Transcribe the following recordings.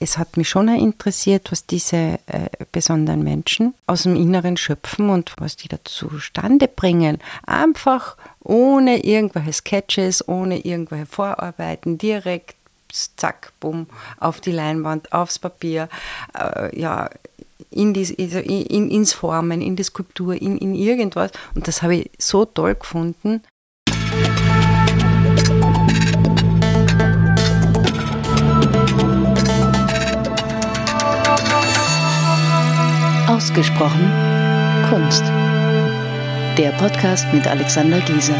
es hat mich schon interessiert, was diese äh, besonderen Menschen aus dem Inneren schöpfen und was die da zustande bringen. Einfach ohne irgendwelche Sketches, ohne irgendwelche Vorarbeiten, direkt zack, bumm, auf die Leinwand, aufs Papier, äh, ja, in, die, also in, ins Formen, in die Skulptur, in, in irgendwas. Und das habe ich so toll gefunden. Ausgesprochen Kunst. Der Podcast mit Alexander Gieser.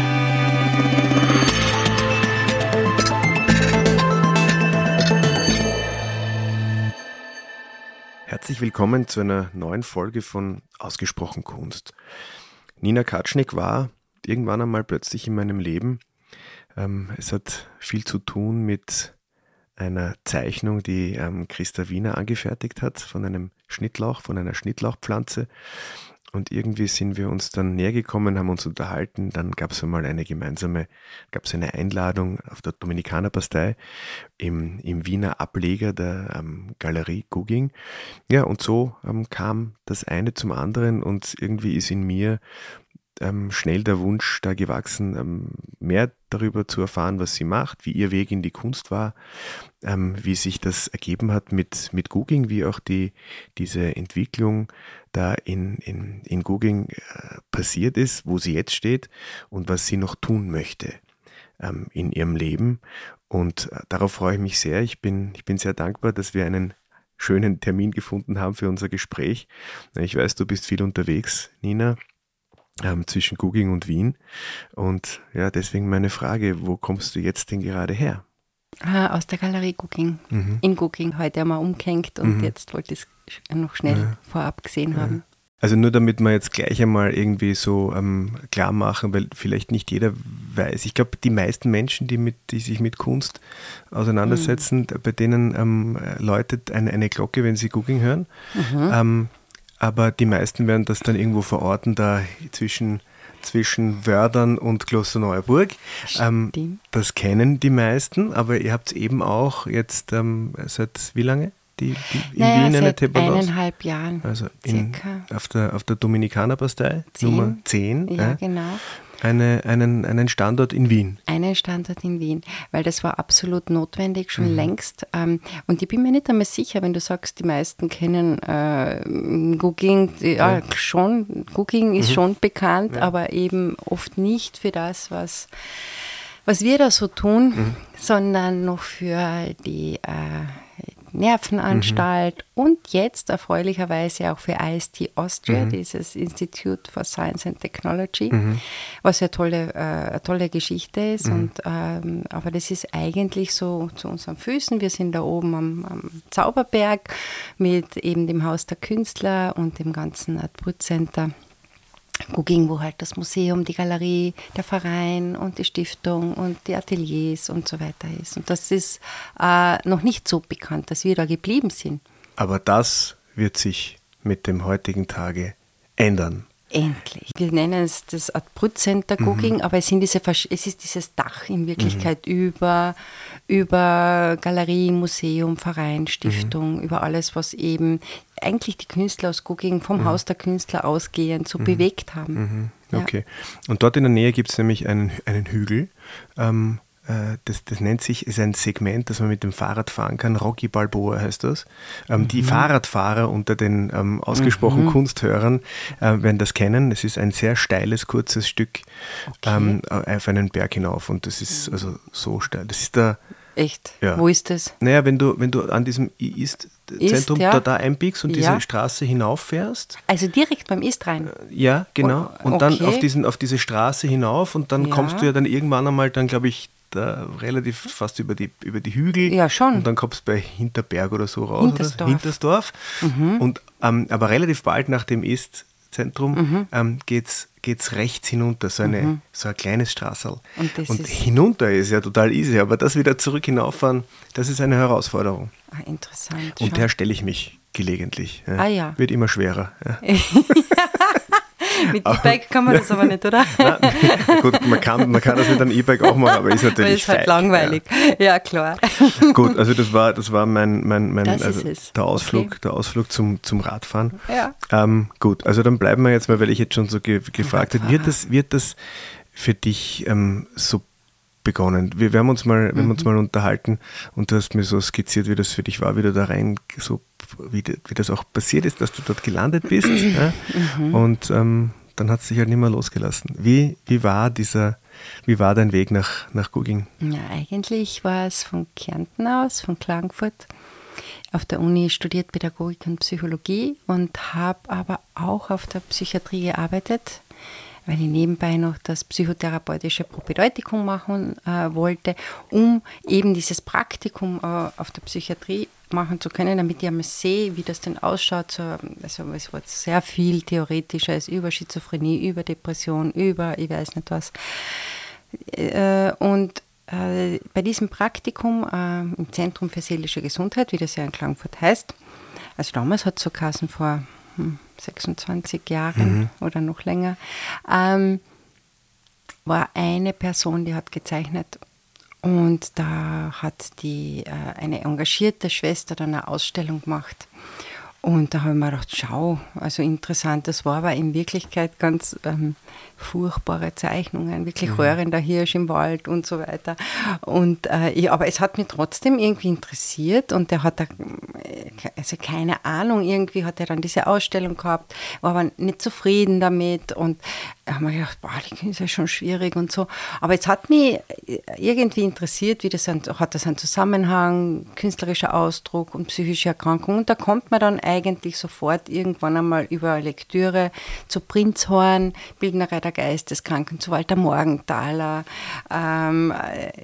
Herzlich willkommen zu einer neuen Folge von Ausgesprochen Kunst. Nina Katschnik war irgendwann einmal plötzlich in meinem Leben. Ähm, es hat viel zu tun mit einer Zeichnung, die ähm, Christa Wiener angefertigt hat, von einem Schnittlauch, von einer Schnittlauchpflanze. Und irgendwie sind wir uns dann näher gekommen, haben uns unterhalten. Dann gab es einmal eine gemeinsame, gab es eine Einladung auf der Dominikanerpastei im, im Wiener Ableger der ähm, Galerie Gugging. Ja, und so ähm, kam das eine zum anderen und irgendwie ist in mir ähm, schnell der Wunsch da gewachsen, ähm, mehr darüber zu erfahren, was sie macht, wie ihr Weg in die Kunst war, ähm, wie sich das ergeben hat mit, mit Googling, wie auch die, diese Entwicklung da in, in, in Googling äh, passiert ist, wo sie jetzt steht und was sie noch tun möchte ähm, in ihrem Leben. Und äh, darauf freue ich mich sehr. Ich bin, ich bin sehr dankbar, dass wir einen schönen Termin gefunden haben für unser Gespräch. Ich weiß, du bist viel unterwegs, Nina ähm, zwischen Guging und Wien. Und ja, deswegen meine Frage, wo kommst du jetzt denn gerade her? Ah, aus der Galerie Gugging. Mhm. In Gugging heute einmal umgehängt und mhm. jetzt wollte ich es noch schnell ja. vorab gesehen ja. haben. Also nur damit wir jetzt gleich einmal irgendwie so ähm, klar machen, weil vielleicht nicht jeder weiß. Ich glaube, die meisten Menschen, die, mit, die sich mit Kunst auseinandersetzen, mhm. bei denen ähm, läutet eine, eine Glocke, wenn sie Gugging hören. Mhm. Ähm, aber die meisten werden das dann irgendwo verorten, da zwischen, zwischen Wördern und Klosterneuburg. Ähm, das kennen die meisten, aber ihr habt es eben auch jetzt ähm, seit wie lange? Die, die in naja, Wien eine Tepanos? eineinhalb Jahren. Also in, auf der, auf der Dominikanerpastei, Nummer 10. Ja, ja, genau eine, einen, einen Standort in Wien. Einen Standort in Wien, weil das war absolut notwendig, schon mhm. längst. Ähm, und ich bin mir nicht einmal sicher, wenn du sagst, die meisten kennen äh, Googling, ja, ja, schon, Googling ist mhm. schon bekannt, ja. aber eben oft nicht für das, was, was wir da so tun, mhm. sondern noch für die äh, Nervenanstalt mhm. und jetzt erfreulicherweise auch für IST Austria, mhm. dieses Institute for Science and Technology, mhm. was ja tolle, äh, eine tolle Geschichte ist. Mhm. Und, ähm, aber das ist eigentlich so zu unseren Füßen. Wir sind da oben am, am Zauberberg mit eben dem Haus der Künstler und dem ganzen Art Center. Gugging, wo halt das Museum, die Galerie, der Verein und die Stiftung und die Ateliers und so weiter ist. Und das ist äh, noch nicht so bekannt, dass wir da geblieben sind. Aber das wird sich mit dem heutigen Tage ändern. Endlich. Wir nennen es das Art Brutcenter Cooking, mhm. aber es, sind diese, es ist dieses Dach in Wirklichkeit mhm. über, über Galerie, Museum, Verein, Stiftung, mhm. über alles, was eben eigentlich die Künstler aus Cooking vom mhm. Haus der Künstler ausgehend so mhm. bewegt haben. Mhm. Okay. Ja. Und dort in der Nähe gibt es nämlich einen, einen Hügel. Ähm, äh, das, das, nennt sich, ist ein Segment, das man mit dem Fahrrad fahren kann. Rocky Balboa heißt das. Ähm, mhm. Die Fahrradfahrer unter den ähm, ausgesprochen mhm. Kunsthörern äh, werden das kennen. Es ist ein sehr steiles, kurzes Stück okay. ähm, auf einen Berg hinauf und das ist also so steil. Das ist der Echt? Ja. Wo ist das? Naja, wenn du, wenn du an diesem Ist-Zentrum ja. da, da einbiegst und ja. diese Straße hinauffährst. Also direkt beim Ist rein? Äh, ja, genau. Und okay. dann auf, diesen, auf diese Straße hinauf und dann kommst du ja dann irgendwann einmal, dann glaube ich, da relativ fast über die, über die Hügel. Ja, schon. Und dann kommst du bei Hinterberg oder so raus. Hintersdorf. Oder? Hintersdorf. Mhm. Und, ähm, aber relativ bald nach dem Ist-Zentrum mhm. ähm, geht es rechts hinunter, so, eine, mhm. so ein kleines Straßel. Und, und hinunter ist ja total easy, aber das wieder zurück hinauffahren, das ist eine Herausforderung. Ah, interessant. Und schon. der stelle ich mich gelegentlich. Ja. Ah ja. Wird immer schwerer. Ja. Mit E-Bike kann man das aber nicht, oder? Nein, gut, man kann, man kann das mit einem E-Bike auch machen, aber ist natürlich ist halt feig, langweilig. Ja. ja. klar. Gut, also das war, das war mein, mein, mein also der Ausflug, Okay. der Ausflug zum, zum Radfahren. Ja. Ähm, gut, also dann bleiben wir jetzt mal, weil ich jetzt schon so ge gefragt habe, wird das, wird das für dich ähm, so begonnen? Wir, wir haben uns mal, wir haben Mhm. uns mal unterhalten und du hast mir so skizziert, wie das für dich war, wie du da rein, so wie, wie das auch passiert ist, dass du dort gelandet bist. ja? Mhm. Und ähm, dann hat es dich halt nicht mehr losgelassen. Wie, wie war dieser, wie war dein Weg nach, nach Guging? Ja, eigentlich war es von Kärnten aus, von Klagenfurt. Auf der Uni studiert Pädagogik und Psychologie und habe aber auch auf der Psychiatrie gearbeitet, weil ich nebenbei noch das psychotherapeutische Propedeutikum machen äh, wollte, um eben dieses Praktikum äh, auf der Psychiatrie machen zu können, damit ich einmal sehe, wie das denn ausschaut. So, also es war sehr viel theoretisches über Schizophrenie, über Depression, über ich weiß nicht was. Äh, und äh, bei diesem Praktikum äh, im Zentrum für seelische Gesundheit, wie das ja in Klagenfurt heißt, also damals hat es so Kassen vor 26 Jahren oder noch länger, ähm, war eine Person, die hat gezeichnet und da hat die äh, eine engagierte Schwester dann eine Ausstellung gemacht. Und da habe ich mir gedacht, schau, also interessant, das war aber in Wirklichkeit ganz ähm, furchtbare Zeichnungen, wirklich röhrender Hirsch im Wald und so weiter. Und, äh, ja, aber es hat mich trotzdem irgendwie interessiert und der hat da, also keine Ahnung, irgendwie hat er dann diese Ausstellung gehabt, war aber nicht zufrieden damit und da haben wir gedacht, boah, das ist ja schon schwierig und so. Aber es hat mich irgendwie interessiert, wie das ein, hat das einen Zusammenhang, künstlerischer Ausdruck und psychische Erkrankung. Und da kommt man dann eigentlich sofort irgendwann einmal über Lektüre zu Prinzhorn, Bildnerei der Geisteskranken, zu Walter Morgenthaler, ähm,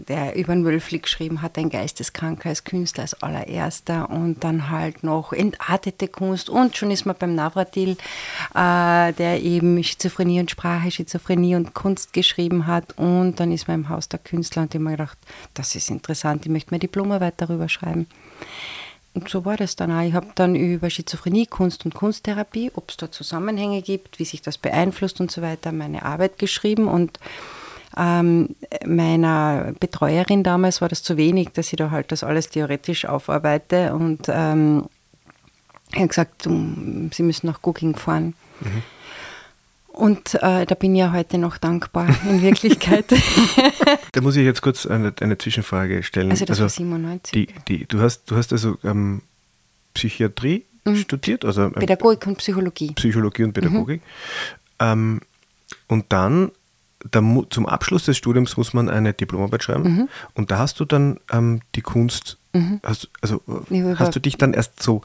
der über den Wölfli geschrieben hat, ein Geisteskranker als Künstler als allererster und dann halt noch entartete Kunst und schon ist man beim Navratil, äh, der eben Schizophrenie und Sprache, Schizophrenie und Kunst geschrieben hat und dann ist man im Haus der Künstler und ich habe mir gedacht, das ist interessant, ich möchte mir Diplomarbeit darüber schreiben. Und so war das dann auch. Ich habe dann über Schizophrenie, Kunst und Kunsttherapie, ob es da Zusammenhänge gibt, wie sich das beeinflusst und so weiter, meine Arbeit geschrieben. Und ähm, meiner Betreuerin damals war das zu wenig, dass ich da halt das alles theoretisch aufarbeite. Und ähm, ich habe gesagt, sie müssen nach Cooking fahren. Und äh, da bin ich ja heute noch dankbar, in Wirklichkeit. Da muss ich jetzt kurz eine, eine Zwischenfrage stellen. Also das war 97. Die, die, du, hast, du hast also ähm, Psychiatrie studiert, also ähm, Pädagogik und Psychologie. Psychologie und Pädagogik. Ähm, und dann da, zum Abschluss des Studiums muss man eine Diplomarbeit schreiben. Und da hast du dann ähm, die Kunst, hast, also hast du dich dann erst so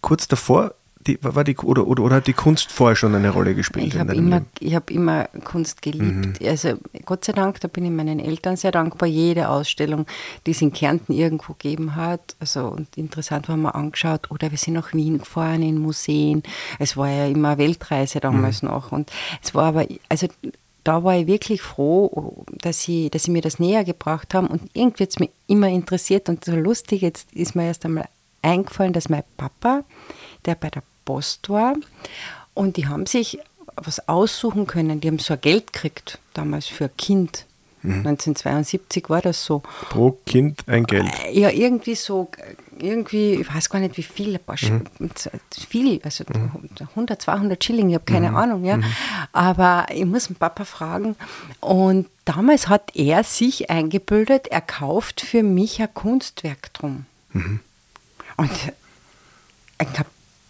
kurz davor, die, war die, oder, oder, oder hat die Kunst vorher schon eine Rolle gespielt Ich habe immer, ich hab immer Kunst geliebt. Mhm. Also Gott sei Dank, da bin ich meinen Eltern sehr dankbar. Jede Ausstellung, die es in Kärnten irgendwo gegeben hat. Also und interessant haben wir angeschaut. Oder wir sind nach Wien gefahren in Museen. Es war ja immer eine Weltreise damals Mhm. noch. Und es war aber, also da war ich wirklich froh, dass sie, dass sie mir das näher gebracht haben. Und irgendwie hat es mich immer interessiert und so lustig. Jetzt ist mir erst einmal eingefallen, dass mein Papa, der bei der Post war, und die haben sich was aussuchen können. Die haben so ein Geld gekriegt, damals für ein Kind. 1972 war das so. Pro Kind ein Geld. Ja, irgendwie so, irgendwie, ich weiß gar nicht wie viel, ein paar Sch- viel, also 100, 200 Schilling, ich habe keine Ahnung, ja. Aber ich muss den Papa fragen. Und damals hat er sich eingebildet, er kauft für mich ein Kunstwerk drum. Und ein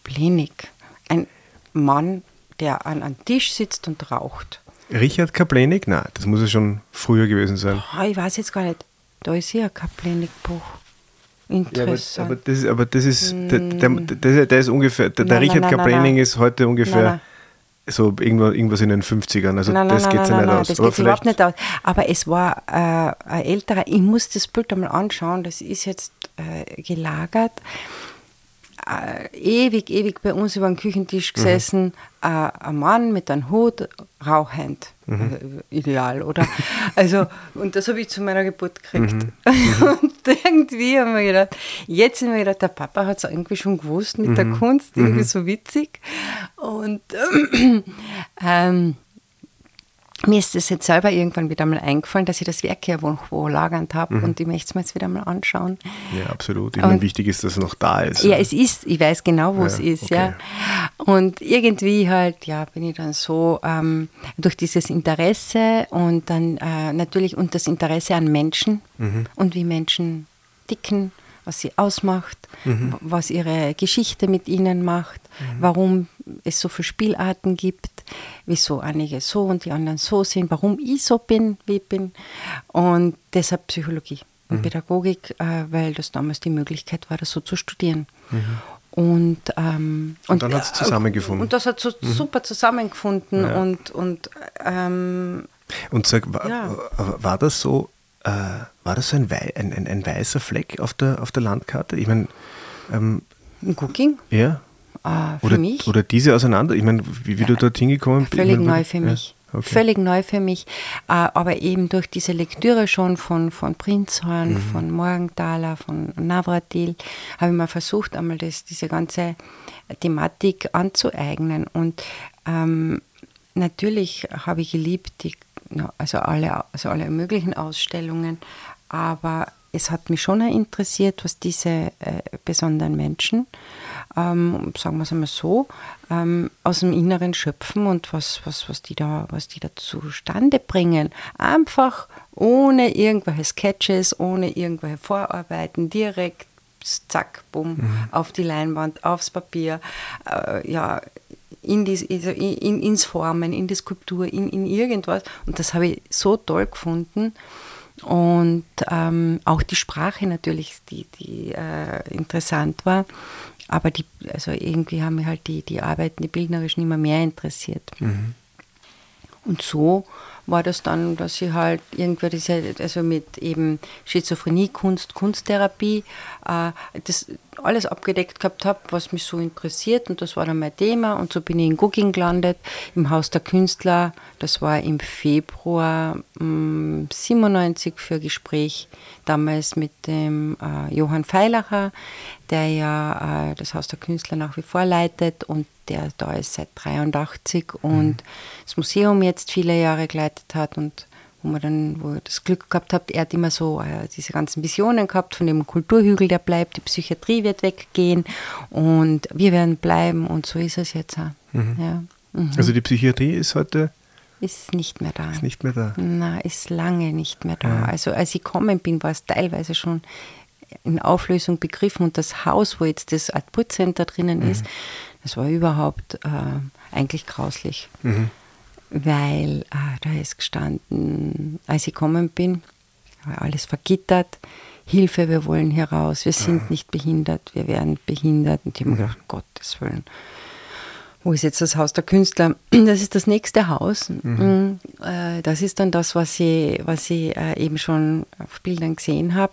Kaplenik, ein Mann, der an einem Tisch sitzt und raucht. Richard Kaplenik? Nein, das muss ja schon früher gewesen sein. Ah, ich weiß jetzt gar nicht. Da ist ja ein Kaplenik-Buch. Ja, aber, Interessant. aber das, aber das ist, der, der, der, der ist ungefähr, der, Nein, Richard nein, nein, nein. ist heute ungefähr so irgendwo, irgendwas in den 50ern. Also nein, das geht ja nicht aus. das Aber geht überhaupt nicht aus. Aber es war äh, ein älterer, ich muss das Bild einmal anschauen, das ist jetzt äh, gelagert. Äh, ewig, ewig bei uns über den Küchentisch gesessen, mhm. äh, ein Mann mit einem Hut, rauchend. Mhm. Also, ideal, oder? Also, und das habe ich zu meiner Geburt gekriegt. Mhm. mhm. und irgendwie haben wir gedacht, jetzt sind wir gedacht, der Papa hat es irgendwie schon gewusst mit der mhm. Kunst, irgendwie mhm. so witzig. Und ähm, mir ist es jetzt selber irgendwann wieder mal eingefallen, dass ich das Werk hier wo lagernd habe mhm. und ich möchte es mir jetzt wieder mal anschauen. Ja, absolut. Ich meine, wichtig ist, dass es noch da ist. Ja, es ist, ich weiß genau, wo ja, es ist, okay. ja. Und irgendwie halt, ja, bin ich dann so ähm, durch dieses Interesse und dann äh, natürlich und das Interesse an Menschen mhm. und wie Menschen ticken was sie ausmacht, mhm. was ihre Geschichte mit ihnen macht, mhm. warum es so viele Spielarten gibt, wieso einige so und die anderen so sind, warum ich so bin, wie ich bin. Und deshalb Psychologie und mhm. Pädagogik, äh, weil das damals die Möglichkeit war, das so zu studieren. Mhm. Und, ähm, und, und, dann hat es äh, zusammengefunden. Und das hat so mhm. super zusammengefunden. Ja. Und, und, ähm, und sag, war, ja. war das so, äh, war das so ein, Wei ein, ein, ein, weißer Fleck auf der, auf der Landkarte? Ich meine, ähm, ein Cooking? Ja. Ah, für oder, mich? Oder diese auseinander? Ich meine, wie, wie du dort hingekommen bist? Völlig neu für mich. Ja, okay. Völlig neu für mich. Äh, aber eben durch diese Lektüre schon von, von Prinzhorn, mhm. von Morgenthaler, von Navratil, habe ich mal versucht, einmal das, diese ganze Thematik anzueignen. Und ähm, natürlich habe ich geliebt, die also alle, also alle möglichen Ausstellungen. Aber es hat mich schon interessiert, was diese äh, besonderen Menschen, ähm, sagen wir es einmal so, ähm, aus dem Inneren schöpfen und was, was, was, die da, was die da zustande bringen. Einfach ohne irgendwelche Sketches, ohne irgendwelche Vorarbeiten, direkt zack, bumm, mhm. auf die Leinwand, aufs Papier. Äh, ja, in, die, also in, ins Formen, in die Skulptur, in, in irgendwas. Und das habe ich so toll gefunden. Und ähm, auch die Sprache natürlich, die, die äh, interessant war. Aber die, also irgendwie haben mich halt die, die Arbeiten, die bildnerischen immer mehr interessiert. Mhm. Und so war das dann, dass ich halt irgendwie diese, also mit eben Schizophrenie, Kunst, Kunsttherapie, äh, das alles abgedeckt gehabt habe, was mich so interessiert und das war dann mein Thema und so bin ich in Gugging gelandet, im Haus der Künstler, das war im Februar mh, 97 für ein Gespräch, damals mit dem äh, Johann Feilacher, der ja äh, das Haus der Künstler nach wie vor leitet und der da ist seit 83 und mhm. das Museum jetzt viele Jahre geleitet hat und wo man dann, wo das Glück gehabt hat, er hat immer so äh, diese ganzen Visionen gehabt von dem Kulturhügel, der bleibt, die Psychiatrie wird weggehen und wir werden bleiben und so ist es jetzt auch. Mhm. Ja. Mhm. Also die Psychiatrie ist heute ist nicht mehr da. Ist nicht mehr da. Na, ist lange nicht mehr da. Ja. Also als ich gekommen bin, war es teilweise schon in Auflösung begriffen und das Haus, wo jetzt das Art Center drinnen mhm. ist, das war überhaupt äh, eigentlich grauslich. Mhm. Weil äh, da ist gestanden, als ich gekommen bin, war alles vergittert. Hilfe, wir wollen hier raus, wir sind nicht behindert, wir werden behindert. Und ich habe mir gedacht, um Gottes Willen, wo ist jetzt das Haus der Künstler? Das ist das nächste Haus. Mhm. Mm, äh, das ist dann das, was ich, was ich äh, eben schon auf Bildern gesehen habe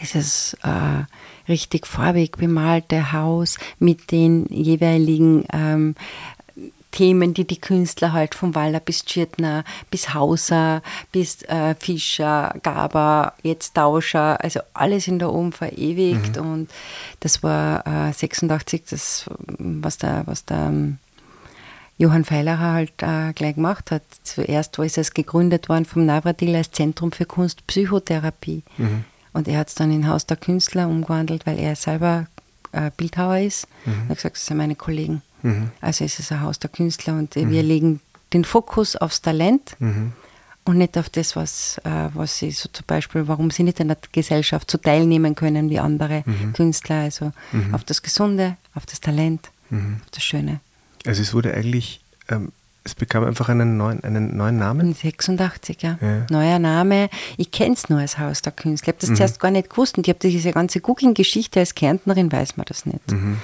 dieses äh, richtig farbig bemalte Haus mit den jeweiligen ähm, Themen, die die Künstler halt vom Waller bis Tschirtner, bis Hauser, bis äh, Fischer, Gaber, jetzt Tauscher, also alles in da oben verewigt mhm. und das war äh, 86, das, was der, was der ähm, Johann Feilacher halt äh, gleich gemacht hat. Zuerst war es gegründet worden vom Navratil als Zentrum für Kunstpsychotherapie. Mhm. Und er hat es dann in Haus der Künstler umgewandelt, weil er selber äh, Bildhauer ist. Mhm. Er hat gesagt, das sind meine Kollegen. Mhm. Also ist es ein Haus der Künstler und mhm. wir legen den Fokus aufs Talent mhm. und nicht auf das, was, äh, was sie so zum Beispiel, warum sie nicht in der Gesellschaft so teilnehmen können wie andere mhm. Künstler. Also mhm. auf das Gesunde, auf das Talent, auf das Schöne. Also es wurde eigentlich ähm, es bekam einfach einen neuen, einen neuen Namen? 86, ja. ja. Neuer Name. Ich kenne es nur als Haus der Künstler. Ich habe das mhm. zuerst gar nicht gewusst und ich habe diese ganze Cooking-Geschichte als Kärntnerin, weiß man das nicht. Mhm.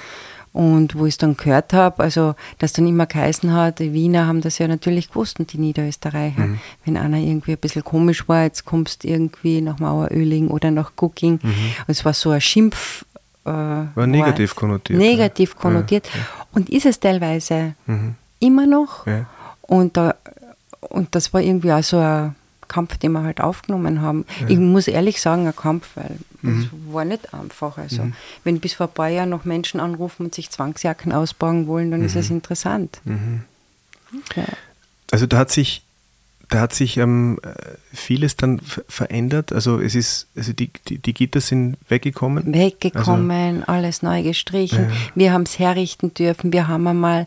Und wo ich es dann gehört habe, also dass dann immer geheißen hat, die Wiener haben das ja natürlich gewusst und die Niederösterreicher. Mhm. Wenn einer irgendwie ein bisschen komisch war, jetzt kommst du irgendwie nach Maueröling oder nach Cooking. Mhm. Und es war so ein Schimpf, äh, war negativ konnotiert. Negativ konnotiert. Ja, ja. Und ist es teilweise mhm. Immer noch. Ja. Und, da, und das war irgendwie auch so ein Kampf, den wir halt aufgenommen haben. Ich muss ehrlich sagen, ein Kampf, weil mhm. es war nicht einfach. Also, mhm. wenn bis vor ein paar Jahren noch Menschen anrufen und sich Zwangsjacken ausbauen wollen, dann ist es mhm. interessant. Mhm. Also da hat sich da hat sich ähm, vieles dann verändert. Also es ist, also die, die, die Gitter sind weggekommen. Weggekommen, also, alles neu gestrichen. Ja. Wir haben es herrichten dürfen. Wir haben einmal,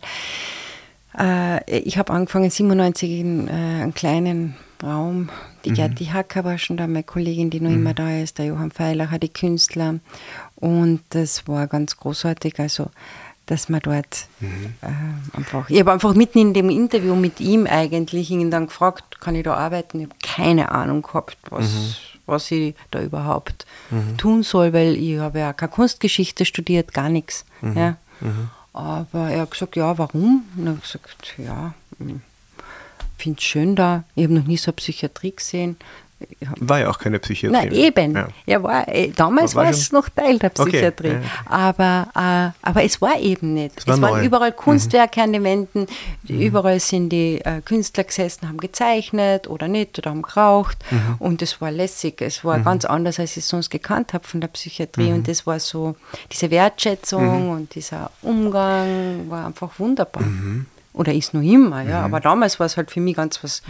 äh, ich habe angefangen 97 in äh, einem kleinen Raum. Die mhm. Gerti Hacker war schon da, meine Kollegin, die noch mhm. immer da ist, der Johann Feilacher, die Künstler. Und das war ganz großartig. Also dass man dort mhm. äh, einfach, ich habe einfach mitten in dem Interview mit ihm eigentlich ihn dann gefragt, kann ich da arbeiten? Ich habe keine Ahnung gehabt, was, mhm. was ich da überhaupt mhm. tun soll, weil ich habe ja keine Kunstgeschichte studiert, gar nichts. Mhm. Ja. Aber er hat gesagt, ja, warum? Und ich habe gesagt, ja, hm, finde es schön da. Ich habe noch nie so eine Psychiatrie gesehen. War ja auch keine Psychiatrie. Na eben. Ja. ja war, äh, damals war, war es noch Teil der Psychiatrie. Okay. Aber, äh, aber es war eben nicht. Es, war es waren überall Kunstwerke mhm. an den Wänden. Mhm. Überall sind die äh, Künstler gesessen, haben gezeichnet oder nicht oder haben geraucht. Mhm. Und es war lässig. Es war mhm. ganz anders, als ich es sonst gekannt habe von der Psychiatrie. Und das mhm. war so, diese Wertschätzung mhm. und dieser Umgang war einfach wunderbar. Oder ist noch immer, ja. Aber damals war es halt für mich ganz was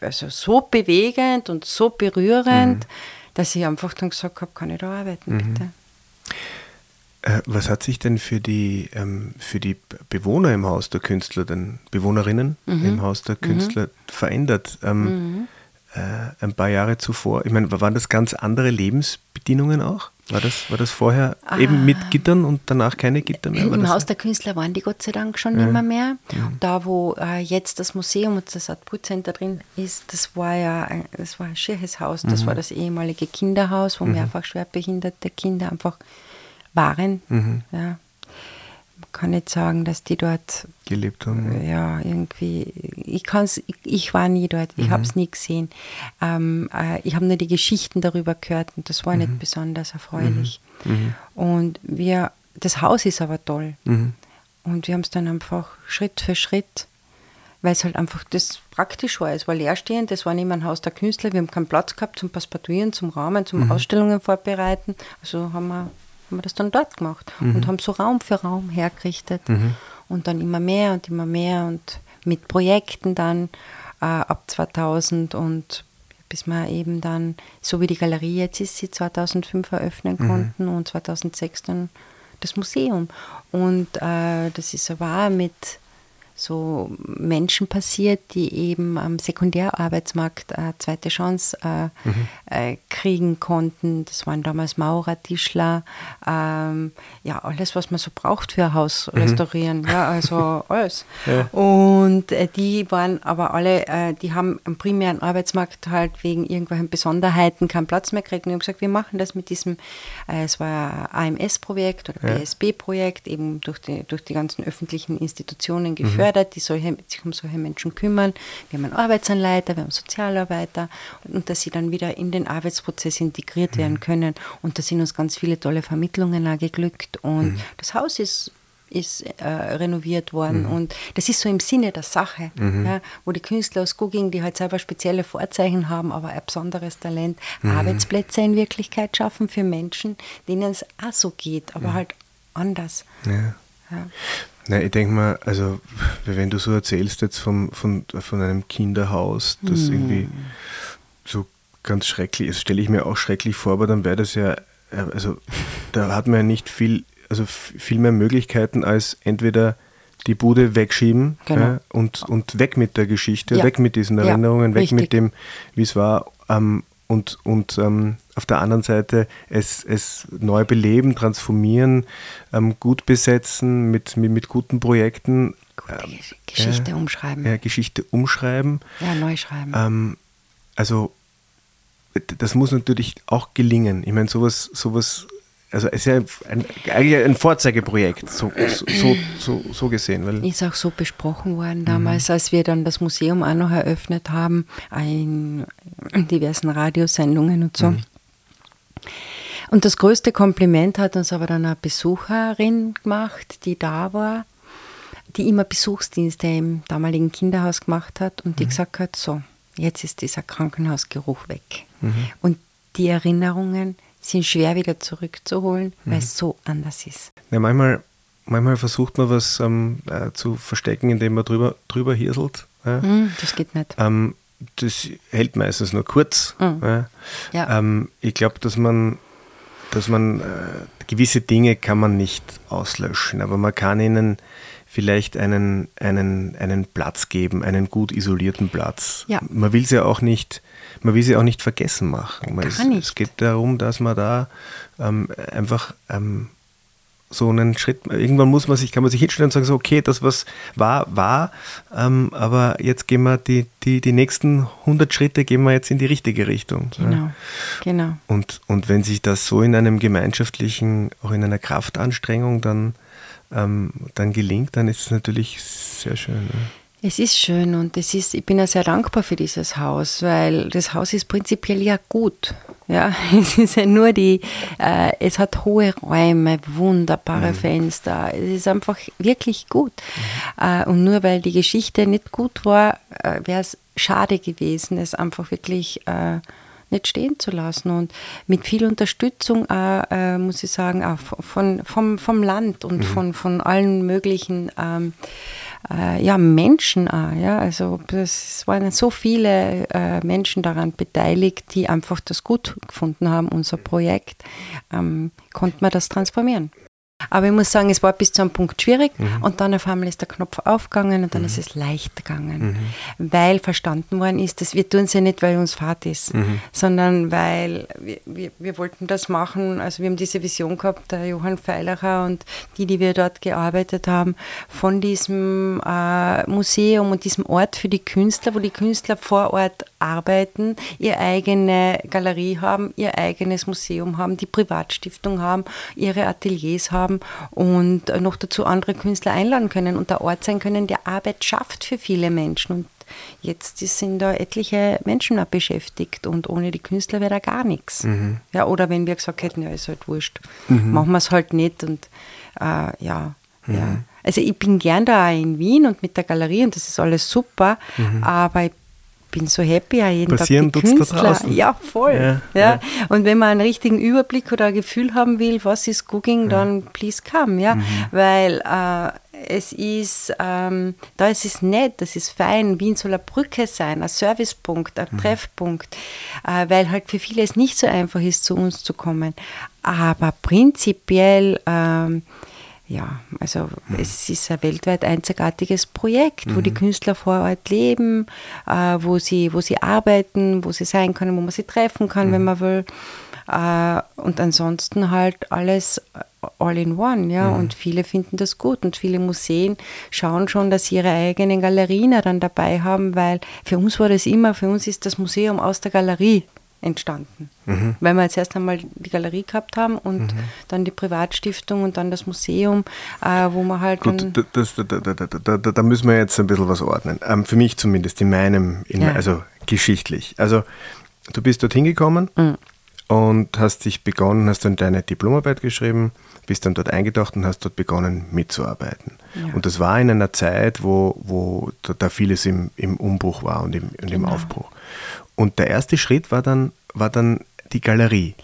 also so bewegend und so berührend, mhm. dass ich einfach dann gesagt habe, kann ich da arbeiten, mhm. bitte. Äh, was hat sich denn für die, ähm, für die Bewohner im Haus der Künstler, den Bewohnerinnen mhm. im Haus der Künstler mhm. verändert? Ähm, mhm. Äh, ein paar Jahre zuvor, ich meine, waren das ganz andere Lebensbedingungen auch? War das, war das vorher ah. eben mit Gittern und danach keine Gitter mehr? Im Haus der Künstler waren die Gott sei Dank schon ja. immer mehr. Ja. Da, wo äh, jetzt das Museum und das Art Center drin ist, das war ja ein, das war ein schieres Haus. Das mhm. war das ehemalige Kinderhaus, wo mhm. mehrfach schwerbehinderte Kinder einfach waren. Mhm. Ja kann nicht sagen, dass die dort gelebt haben. Ja, irgendwie. Ich kann's, ich, ich war nie dort, ich mhm. habe es nie gesehen. Ähm, äh, ich habe nur die Geschichten darüber gehört und das war mhm. nicht besonders erfreulich. Mhm. mhm. Und wir, das Haus ist aber toll. Mhm. Und wir haben es dann einfach Schritt für Schritt, weil es halt einfach das praktisch war. Es war leerstehend, es war nicht mehr ein Haus der Künstler, wir haben keinen Platz gehabt zum Passepartuieren, zum Rahmen, zum mhm. Ausstellungen vorbereiten. Also haben wir haben wir das dann dort gemacht mhm. und haben so Raum für Raum hergerichtet mhm. und dann immer mehr und immer mehr und mit Projekten dann äh, ab 2000 und bis wir eben dann, so wie die Galerie jetzt ist, sie 2005 eröffnen mhm. konnten und 2006 dann das Museum. Und äh, das ist aber auch mit so Menschen passiert, die eben am Sekundärarbeitsmarkt eine zweite Chance äh, mhm. äh, kriegen konnten. Das waren damals Maurer, Tischler, ähm, ja, alles, was man so braucht für ein Haus mhm. restaurieren, ja, also alles. Ja. Und äh, die waren aber alle, äh, die haben am primären Arbeitsmarkt halt wegen irgendwelchen Besonderheiten keinen Platz mehr gekriegt. Und ich habe gesagt, wir machen das mit diesem, äh, es war ein AMS-Projekt oder ja. BSB-Projekt, eben durch die, durch die ganzen öffentlichen Institutionen geführt. Mhm gefördert, die solche, sich um solche Menschen kümmern. Wir haben einen Arbeitsanleiter, wir haben Sozialarbeiter und dass sie dann wieder in den Arbeitsprozess integriert mhm. werden können. Und da sind uns ganz viele tolle Vermittlungen auch geglückt. Und mhm. das Haus ist ist äh, renoviert worden. Mhm. Und das ist so im Sinne der Sache, mhm. ja, wo die Künstler aus Gugging, die halt selber spezielle Vorzeichen haben, aber ein besonderes Talent, mhm. Arbeitsplätze in Wirklichkeit schaffen für Menschen, denen es auch so geht, aber halt anders. Ja. Ja. Nein, ich denke mal, also wenn du so erzählst jetzt vom, von, von einem Kinderhaus, das hm. irgendwie so ganz schrecklich ist, stelle ich mir auch schrecklich vor, aber dann wäre das ja, äh, also da hat man ja nicht viel, also viel mehr Möglichkeiten als entweder die Bude wegschieben genau. ja, und, und weg mit der Geschichte, ja. weg mit diesen Erinnerungen, ja, weg mit dem, wie es war, ähm, und, und ähm, auf der anderen Seite es, es neu beleben, transformieren, ähm, gut besetzen mit, mit, mit guten Projekten. Ähm, Geschichte äh, umschreiben. Ja, Geschichte umschreiben. Ja, neu schreiben. Ähm, also das muss natürlich auch gelingen. Ich meine, sowas, sowas also es ist ja ein, eigentlich ein Vorzeigeprojekt, so, so, so, so gesehen. Weil ist auch so besprochen worden damals, mhm. als wir dann das Museum auch noch eröffnet haben, in diversen Radiosendungen und so. Mhm. Und das größte Kompliment hat uns aber dann eine Besucherin gemacht, die da war, die immer Besuchsdienste im damaligen Kinderhaus gemacht hat und die mhm. gesagt hat, so, jetzt ist dieser Krankenhausgeruch weg. Mhm. Und die Erinnerungen sind schwer wieder zurückzuholen, mhm. weil es so anders ist. Ja, manchmal, manchmal versucht man was ähm, äh, zu verstecken, indem man drüber, drüber hirselt. Ja? Mhm, das geht nicht. Ähm, das hält meistens nur kurz. Mhm. Ja? ja. Ähm, ich glaube, dass man, dass man äh, gewisse Dinge kann man nicht auslöschen, aber man kann ihnen vielleicht einen, einen, einen Platz geben, einen gut isolierten Platz. Ja. Man will sie auch nicht, man will sie auch nicht vergessen machen. Gar es, nicht. es geht darum, dass man da ähm, einfach ähm, so einen Schritt, irgendwann muss man sich, kann man sich hinstellen und sagen, so, okay, das was war, war, ähm, aber jetzt gehen wir die, die, die nächsten 100 Schritte gehen wir jetzt in die richtige Richtung. Genau, ja. genau. Und, und wenn sich das so in einem gemeinschaftlichen, auch in einer Kraftanstrengung dann ähm, dann gelingt, dann ist es natürlich sehr schön. Ne? Es ist schön und es ist, ich bin ja sehr dankbar für dieses Haus, weil das Haus ist prinzipiell ja gut. Ja, es ist ja nur die, äh, es hat hohe Räume, wunderbare mhm. Fenster. Es ist einfach wirklich gut. Mhm. Äh, und nur weil die Geschichte nicht gut war, äh, wäre es schade gewesen, es einfach wirklich äh, nicht stehen zu lassen. Und mit viel Unterstützung, auch, äh, muss ich sagen, auch von, vom, vom Land und mhm. von, von allen möglichen ähm, äh, ja, Menschen auch. Ja? Also es waren so viele äh, Menschen daran beteiligt, die einfach das gut gefunden haben, unser Projekt, ähm, konnte man das transformieren. Aber ich muss sagen, es war bis zu einem Punkt schwierig mhm. und dann auf einmal ist der Knopf aufgegangen und dann mhm. ist es leicht gegangen, mhm. weil verstanden worden ist, dass wir tun es ja nicht, weil uns Fahrt ist, mhm. sondern weil wir, wir, wir, wollten das machen, also wir haben diese Vision gehabt, der Johann Feilacher und die, die wir dort gearbeitet haben, von diesem äh, Museum und diesem Ort für die Künstler, wo die Künstler vor Ort arbeiten, ihre eigene Galerie haben, ihr eigenes Museum haben, die Privatstiftung haben, ihre Ateliers haben haben und noch dazu andere Künstler einladen können und der Ort sein können, der Arbeit schafft für viele Menschen. Und jetzt sind da etliche Menschen auch beschäftigt und ohne die Künstler wäre da gar nichts. Mhm. Ja, oder wenn wir gesagt hätten, ja, ist halt wurscht, mhm. machen wir es halt nicht und äh, ja, mhm. ja. Also ich bin gern da in Wien und mit der Galerie und das ist alles super, mhm. aber ich bin so happy, ja, jeden Passieren Tag die Künstler. Ja, voll. Ja, ja. ja, Und wenn man einen richtigen Überblick oder ein Gefühl haben will, was ist Cooking, dann please come, ja. Mhm. Weil äh, es ist, ähm, da ist es nett, das ist fein. Wien soll eine Brücke sein, ein Servicepunkt, ein mhm. Treffpunkt, äh, weil halt für viele es nicht so einfach ist, zu uns zu kommen. Aber prinzipiell ähm, ja, also mhm. es ist ein weltweit einzigartiges Projekt, wo mhm. die Künstler vor Ort leben, äh, wo, sie, wo sie arbeiten, wo sie sein können, wo man sie treffen kann, mhm. wenn man will. Äh, und ansonsten halt alles all in one, ja. Mhm. Und viele finden das gut und viele Museen schauen schon, dass sie ihre eigenen Galerien dann dabei haben, weil für uns war das immer, für uns ist das Museum aus der Galerie entstanden. Mhm. Weil wir jetzt erst einmal die Galerie gehabt haben und mhm. dann die Privatstiftung und dann das Museum, äh, wo man halt. Gut, das, da, da, da, da, müssen wir jetzt ein bisschen was ordnen. Ähm, für mich zumindest, in meinem, in, ja. also geschichtlich. Also, du bist dorthin gekommen mhm. und hast dich begonnen, hast dann deine Diplomarbeit geschrieben, bist dann dort eingetaucht und hast dort begonnen mitzuarbeiten. Ja. Und das war in einer Zeit, wo, wo da vieles im, im Umbruch war und im, und genau. im Aufbruch. Und der erste Schritt war dann, war dann die Galerie.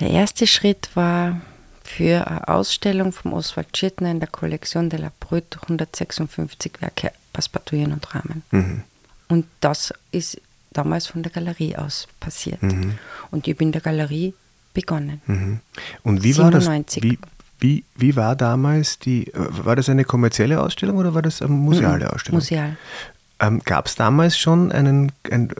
Der erste Schritt war für eine Ausstellung vom Oswald Schirtner in der Kollektion de la Brut 156 Werke, Passepartuieren und Rahmen. Mhm. Und das ist damals von der Galerie aus passiert. Mhm. Und ich habe in der Galerie begonnen. Mhm. Und wie 97. war das? Wie, wie, wie war damals die, war das eine kommerzielle Ausstellung oder war das eine museale mhm. Ausstellung? Museal. Ähm, Gab es damals schon einen, ein,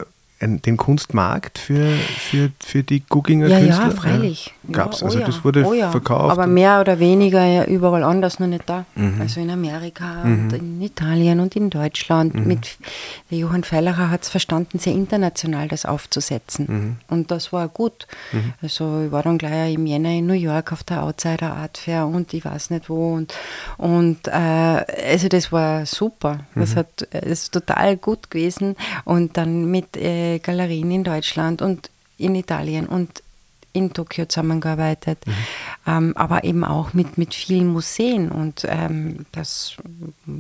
ein, den Kunstmarkt für, für, für die Gugginger ja, Künstler? Ja, freilich. Gab es, ja, also oh das wurde oh verkauft? Aber mehr oder weniger ja überall anders noch nicht da. Mhm. Also in Amerika mhm. und in Italien und in Deutschland. Mhm. Mit, der Johann Feilacher hat es verstanden, sehr international das aufzusetzen. Mhm. Und das war gut. Mhm. Also ich war dann gleich im Jänner in New York auf der Outsider Art Fair und ich weiß nicht wo. Und, und äh, also das war super. Das, mhm. hat, das ist total gut gewesen. Und dann mit äh, Galerien in Deutschland und in Italien und in Tokio zusammengearbeitet, mhm. ähm, aber eben auch mit, mit vielen Museen und ähm, das,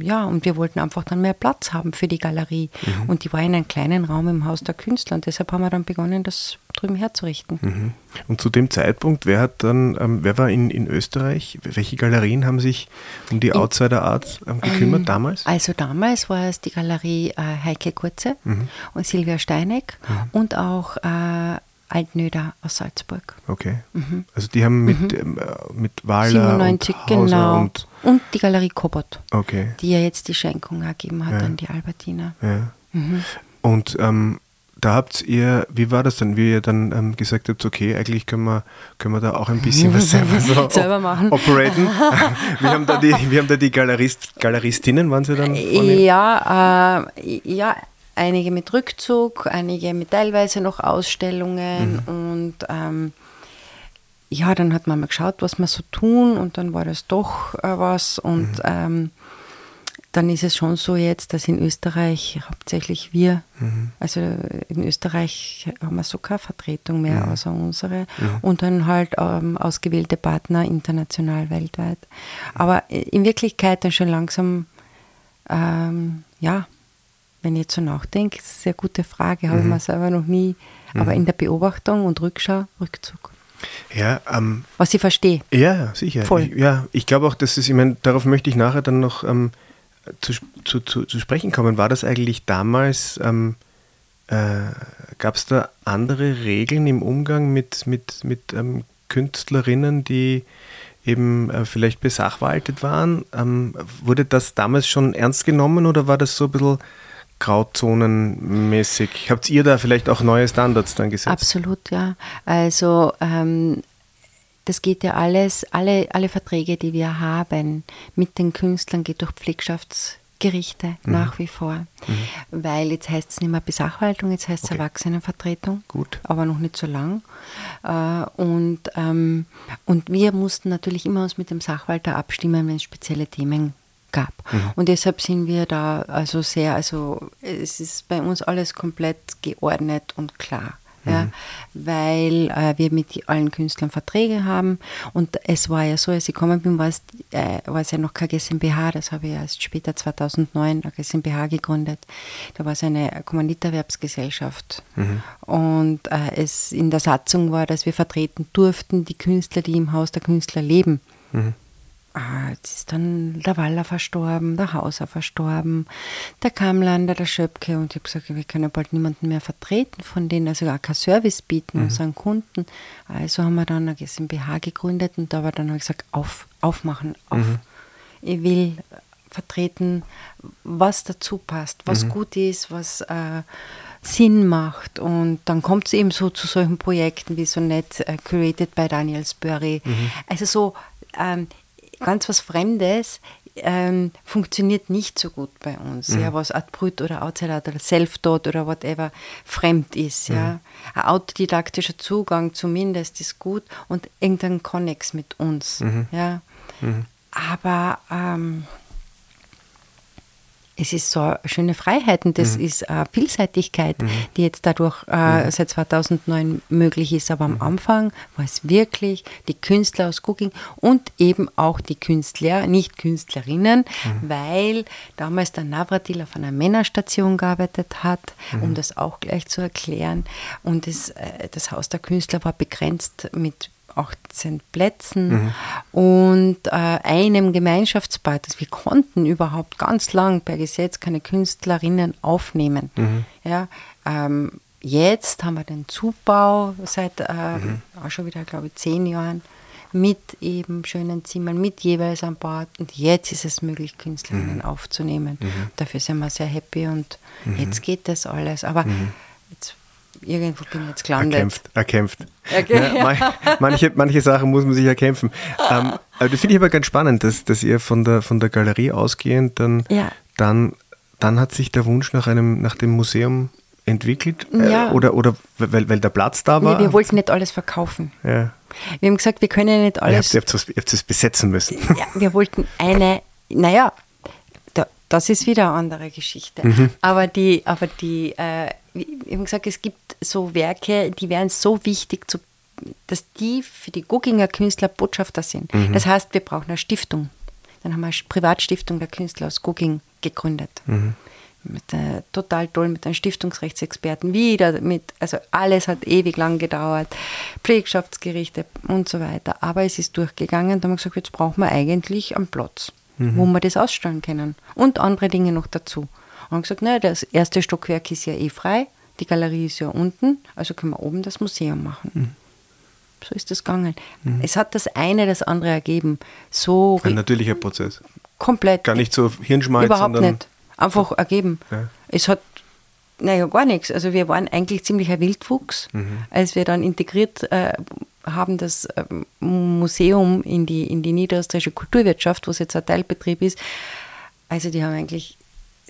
ja, und wir wollten einfach dann mehr Platz haben für die Galerie mhm. und die war in einem kleinen Raum im Haus der Künstler und deshalb haben wir dann begonnen, das drüben herzurichten. Mhm. Und zu dem Zeitpunkt, wer hat dann, ähm, wer war in, in Österreich, welche Galerien haben sich um die Outsider Art ähm, gekümmert ähm, damals? Also damals war es die Galerie äh, Heike Kurze mhm. und Silvia Steineck mhm. und auch äh, Altnöder aus Salzburg. Okay. Mhm. Also die haben mit, mhm. äh, mit Wahler 97, und genau. Und, und, die Galerie Kobot, okay. die ja jetzt die Schenkung ergeben hat ja. an die Albertina. Ja. Mhm. Und ähm, da habt ihr, wie war das dann, wie ihr dann ähm, gesagt habt, okay, eigentlich können wir, können wir da auch ein bisschen was selber, so selber machen. operaten. wie, haben da die, wie haben da die Galerist, Galeristinnen, waren sie dann? Ja, äh, ja, einige mit Rückzug, einige mit teilweise noch Ausstellungen mhm. und ähm, ja, dann hat man mal geschaut, was wir so tun und dann war das doch äh, was und mhm. ähm, dann ist es schon so jetzt, dass in Österreich hauptsächlich wir, mhm. also in Österreich haben wir so keine Vertretung mehr mhm. außer unsere mhm. und dann halt ähm, ausgewählte Partner international weltweit. Aber in Wirklichkeit dann schon langsam, ähm, ja, wenn ich jetzt so nachdenke, ist eine sehr gute Frage, habe ich mhm. mir selber noch nie, aber mhm. in der Beobachtung und Rückschau, Rückzug. Ja, ähm, was ich verstehe. Ja, sicher. Voll. Ich, ja, ich glaube auch, dass es, ich meine, darauf möchte ich nachher dann noch ähm, zu, zu, zu, zu, sprechen kommen. War das eigentlich damals, ähm, äh, gab es da andere Regeln im Umgang mit, mit, mit ähm, Künstlerinnen, die eben äh, vielleicht besachwaltet waren? Ähm, wurde das damals schon ernst genommen oder war das so ein bisschen grauzonenmäßig? Habt ihr da vielleicht auch neue Standards dann gesetzt? Absolut, ja. Also ähm, das geht ja alles, alle, alle Verträge, die wir haben mit den Künstlern, geht durch Pflegschaftsgerichte mhm. nach wie vor. Mhm. Weil jetzt heißt es nicht mehr Besachwaltung, jetzt heißt es okay. Erwachsenenvertretung. Gut. Aber noch nicht so lang. Äh, und, ähm, und wir mussten natürlich immer uns mit dem Sachwalter abstimmen, wenn es spezielle Themen gab. Mhm. Und deshalb sind wir da also sehr, also es ist bei uns alles komplett geordnet und klar. Ja, mhm. weil äh, wir mit allen Künstlern Verträge haben und es war ja so, als ich gekommen bin, war es, äh, war es ja noch kein GmbH, das habe ich erst später 2009 eine GmbH gegründet. Da war es eine Kommanditerwerbsgesellschaft mhm. und äh, es in der Satzung war, dass wir vertreten durften die Künstler, die im Haus der Künstler leben. Mhm. Ah, jetzt ist dann der Waller verstorben, der Hauser verstorben, der Kamlander, der Schöpke und ich habe gesagt, wir können bald niemanden mehr vertreten von denen, also gar kein Service bieten mhm. unseren Kunden. Also haben wir dann eine GmbH gegründet und da war dann gesagt, auf, aufmachen, auf. Mhm. Ich will vertreten, was dazu passt, was mhm. gut ist, was äh, Sinn macht. Und dann kommt es eben so zu solchen Projekten wie so nett äh, Created by Daniel Spurry. Mhm. Also so ähm, ganz was Fremdes ähm, funktioniert nicht so gut bei uns. Mhm. Ja, was Art Brut oder Outsider oder Self-Taught oder whatever fremd ist. Mhm. Ja. Ein autodidaktischer Zugang zumindest ist gut und irgendein Connex mit uns. Mhm. Ja. Mhm. Aber ähm, es ist so eine schöne Freiheit und das mhm. ist eine Vielseitigkeit, mhm. die jetzt dadurch äh, mhm. seit 2009 möglich ist. Aber am mhm. Anfang war es wirklich die Künstler aus Cooking und eben auch die Künstler, nicht Künstlerinnen, mhm. weil damals der Navratil auf einer Männerstation gearbeitet hat, um mhm. das auch gleich zu erklären. Und das, äh, das Haus der Künstler war begrenzt mit 18 Plätzen mhm. und äh, einem Gemeinschaftsbad. Also wir konnten überhaupt ganz lang per Gesetz keine Künstlerinnen aufnehmen. Mhm. Ja, ähm, jetzt haben wir den Zubau seit äh, mhm. auch schon wieder, glaube ich, zehn Jahren mit eben schönen Zimmern, mit jeweils einem Bad. Und jetzt ist es möglich, Künstlerinnen mhm. aufzunehmen. Mhm. Dafür sind wir sehr happy und mhm. jetzt geht das alles. Aber jetzt irgendwo bin ich jetzt gelandet. Erkämpft, erkämpft. Okay, ja, manche, manche Sachen muss man sich erkämpfen. Ähm, aber das finde ich aber ganz spannend, dass, dass ihr von der, von der Galerie ausgehend dann, ja. dann, dann hat sich der Wunsch nach, einem, nach dem Museum entwickelt? Äh. Oder, oder weil, weil der Platz da war? Nee, wir wollten nicht alles verkaufen. Wir haben gesagt, wir können nicht alles. ihr habt es besetzen müssen. Wir wollten eine, naja, da, das ist wieder eine andere Geschichte. Mhm. Aber die, aber die äh, wir haben gesagt, es gibt so Werke, die wären so wichtig dass die für die Gugginger Künstler Botschafter sind. Mhm. Das heißt, wir brauchen eine Stiftung. Dann haben wir eine Privatstiftung der Künstler aus Gugging gegründet. Mhm. Mit, äh, total toll, mit einem Stiftungsrechtsexperten wieder, mit, also alles hat ewig lang gedauert, Pflegschaftsgerichte und so weiter. Aber es ist durchgegangen, da haben wir gesagt, jetzt brauchen wir eigentlich einen Platz, wo wir das ausstellen können. Und andere Dinge noch dazu. Haben gesagt, naja, das erste Stockwerk ist ja eh frei, die Galerie ist ja unten, also können wir oben das Museum machen. So ist das gegangen. Es hat das eine das andere ergeben. So Ein natürlicher Prozess. komplett. Gar nicht so Hirnschmalz, Überhaupt nicht. Einfach ergeben. Ja. Es hat, naja, gar nichts. Also wir waren eigentlich ziemlicher Wildwuchs, Mhm. als wir dann integriert äh, haben das ähm, Museum in die, in die niederösterreichische Kulturwirtschaft, wo es jetzt ein Teilbetrieb ist. Also die haben eigentlich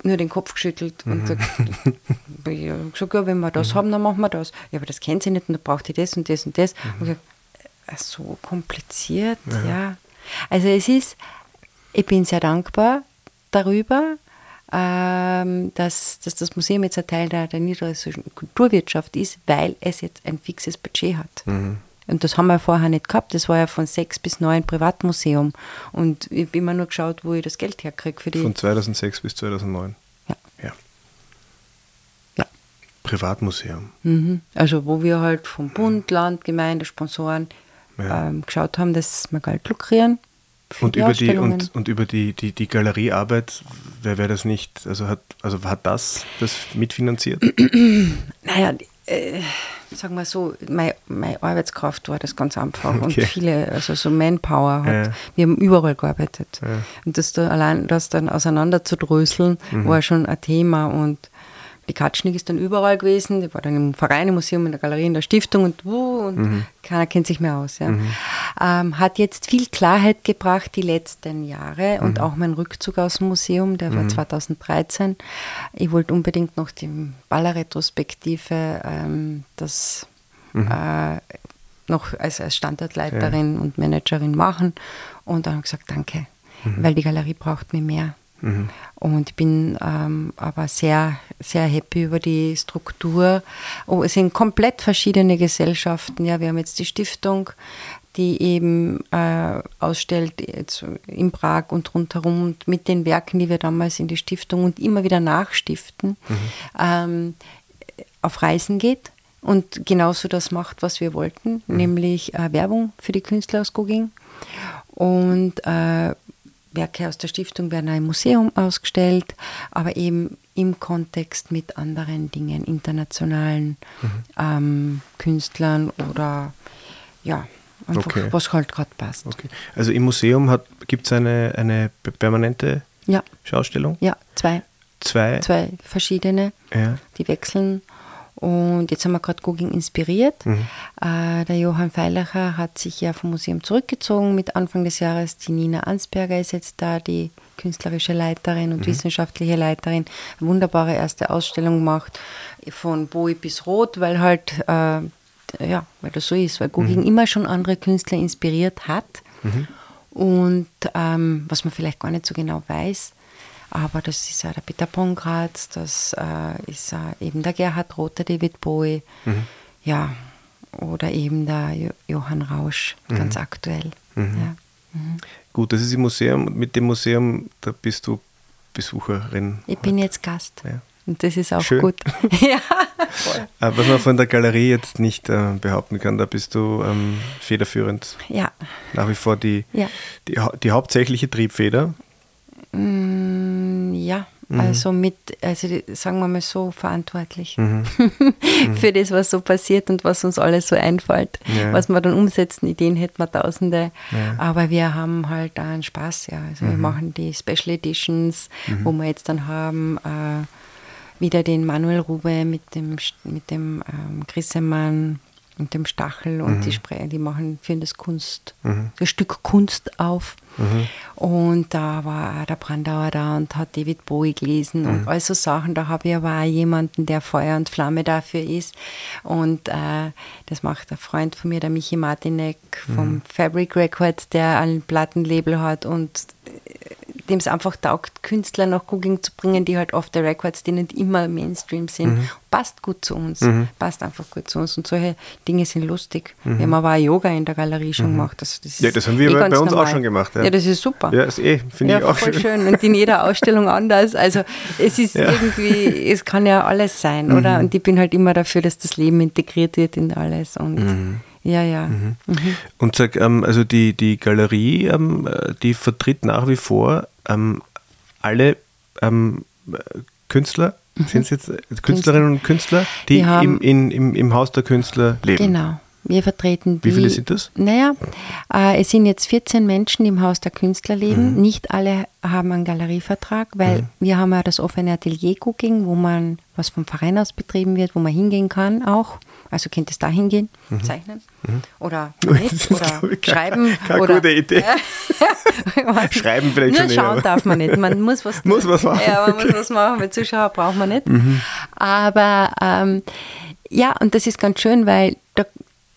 nur den Kopf geschüttelt Mhm. und gesagt, hab gesagt, ja, wenn wir das haben, dann machen wir das. Ja, aber das kennt sie nicht und da braucht ihr das und das und das. Und ich gesagt, äh, so kompliziert, ja. Also es ist, ich bin sehr dankbar darüber, ähm, dass, dass das Museum jetzt ein Teil der, der niederösterreichischen Kulturwirtschaft ist, weil es jetzt ein fixes Budget hat. Und das haben wir vorher nicht gehabt. Das war ja von sechs bis neun Privatmuseum. Und ich habe immer nur geschaut, wo ich das Geld herkriege für die. von 2006 bis 2009. ja, Ja. ja. Privatmuseum. Mhm. Also wo wir halt vom Bund, Land, Gemeinde, Sponsoren Ja. ähm, geschaut haben, dass wir Geld lukrieren. Und über die und, und über die, die, die Galeriearbeit, wer wäre das nicht, also hat also hat das das mitfinanziert? Naja, äh, sagen wir so, meine, meine Arbeitskraft war das ganz einfach Okay. und viele, also so Manpower hat. Ja. Wir haben überall gearbeitet. Ja. Und das da allein, das dann auseinander zu dröseln, Mhm. war schon ein Thema und die Katschnik ist dann überall gewesen, die war dann im Verein, im Museum, in der Galerie, in der Stiftung und wo und Mhm. keiner kennt sich mehr aus. Ja. Ähm, hat jetzt viel Klarheit gebracht die letzten Jahre Mhm. und auch mein Rückzug aus dem Museum, der war 2013. Ich wollte unbedingt noch die Ballerretrospektive, ähm, das äh, noch als, als Standortleiterin und Managerin machen und dann habe ich gesagt, danke, weil die Galerie braucht mir mehr. Und ich bin ähm, aber sehr, sehr happy über die Struktur. Oh, es sind komplett verschiedene Gesellschaften. Ja, wir haben jetzt die Stiftung, die eben äh, ausstellt jetzt in Prag und rundherum und mit den Werken, die wir damals in die Stiftung und immer wieder nachstiften, ähm, auf Reisen geht und genauso das macht, was wir wollten, nämlich äh, Werbung für die Künstler aus Goging. Und äh, Werke aus der Stiftung werden im Museum ausgestellt, aber eben im Kontext mit anderen Dingen, internationalen ähm, Künstlern oder ja, einfach Okay. was halt gerade passt. Okay. Also im Museum gibt es eine, eine permanente Ja, Schaustellung? ja, zwei, Zwei? zwei verschiedene, Ja. die wechseln. Und jetzt haben wir gerade Guging inspiriert. Mhm. Äh, der Johann Feilacher hat sich ja vom Museum zurückgezogen mit Anfang des Jahres. Die Nina Ansberger ist jetzt da, die künstlerische Leiterin Mhm. und wissenschaftliche Leiterin. Eine wunderbare erste Ausstellung gemacht, von Bowie bis Rot, weil halt, äh, ja, weil das so ist, weil Mhm. Guging immer schon andere Künstler inspiriert hat. Und ähm, was man vielleicht gar nicht so genau weiß, aber das ist auch der Peter Pongratz, das äh, ist eben der Gerhard Roth, der David Bowie, ja, oder eben der jo Johann Rausch, ganz aktuell. Ja. Gut, das ist im Museum und mit dem Museum, da bist du Besucherin. Ich bin jetzt Gast. Ja. Und das ist auch Schön. gut. ja. Äh, Was man von der Galerie jetzt nicht äh, behaupten kann, da bist du ähm, federführend. ja. Nach wie vor die, Ja. die, die hauptsächliche Triebfeder. Mm, ja, Mhm. also mit, also sagen wir mal so, verantwortlich Mhm. für das, was so passiert und was uns alles so einfällt. Ja. Was wir dann umsetzen, Ideen hätten wir tausende, Ja. Mhm. aber wir haben halt da einen Spaß, ja. Also wir machen die Special Editions, wo wir jetzt dann haben, äh, wieder den Manuel Rube mit dem, mit dem ähm, Grissemann und dem Stachel und die, Spre die machen, führen das Kunst, das Stück Kunst auf. Und da war der Brandauer da und hat David Bowie gelesen und all so Sachen. Da habe ich aber auch jemanden, der Feuer und Flamme dafür ist. Und äh, das macht ein Freund von mir, der Michi Martinek vom Fabric Records, der ein Plattenlabel hat und dem es einfach taugt, Künstler nach Cooking zu bringen, die halt off the records, die nicht immer Mainstream sind. Mhm. Passt gut zu uns, mhm. passt einfach gut zu uns. Und solche Dinge sind lustig. Mhm. Wir haben aber auch Yoga in der Galerie schon mhm. gemacht. Das, das ja, das haben wir eh bei uns normal. auch schon gemacht. Ja. ja. das ist super. Ja, das eh, finde ja, ich auch voll schön. Und in jeder Ausstellung anders. Also es ist ja. irgendwie, es kann ja alles sein, oder? Mhm. Und ich bin halt immer dafür, dass das Leben integriert wird in alles. Und mhm. Ja, ja. Mhm. Mhm. Und sag, ähm, also die, die Galerie, ähm, die vertritt nach wie vor ähm, alle ähm, Künstler, mhm. sind es jetzt Künstlerinnen und Künstler, die im, in, im, im Haus der Künstler leben? Genau. Wir vertreten die, Wie viele sind das? Naja, äh, es sind jetzt 14 Menschen, die im Haus der Künstler leben. Mhm. Nicht alle haben einen Galerievertrag, weil mhm. wir haben ja das offene Atelier Cooking, wo man, was vom Verein aus betrieben wird, wo man hingehen kann auch. Also könnt es da hingehen, mhm. zeichnen mhm. oder nicht, oder schreiben. Keine oder, gute Idee. schreiben vielleicht Nur schon schauen eher, darf man nicht. Man muss was, muss was machen. Ja, man okay. muss was machen, weil Zuschauer braucht man nicht. Mhm. Aber ähm, ja, und das ist ganz schön, weil da,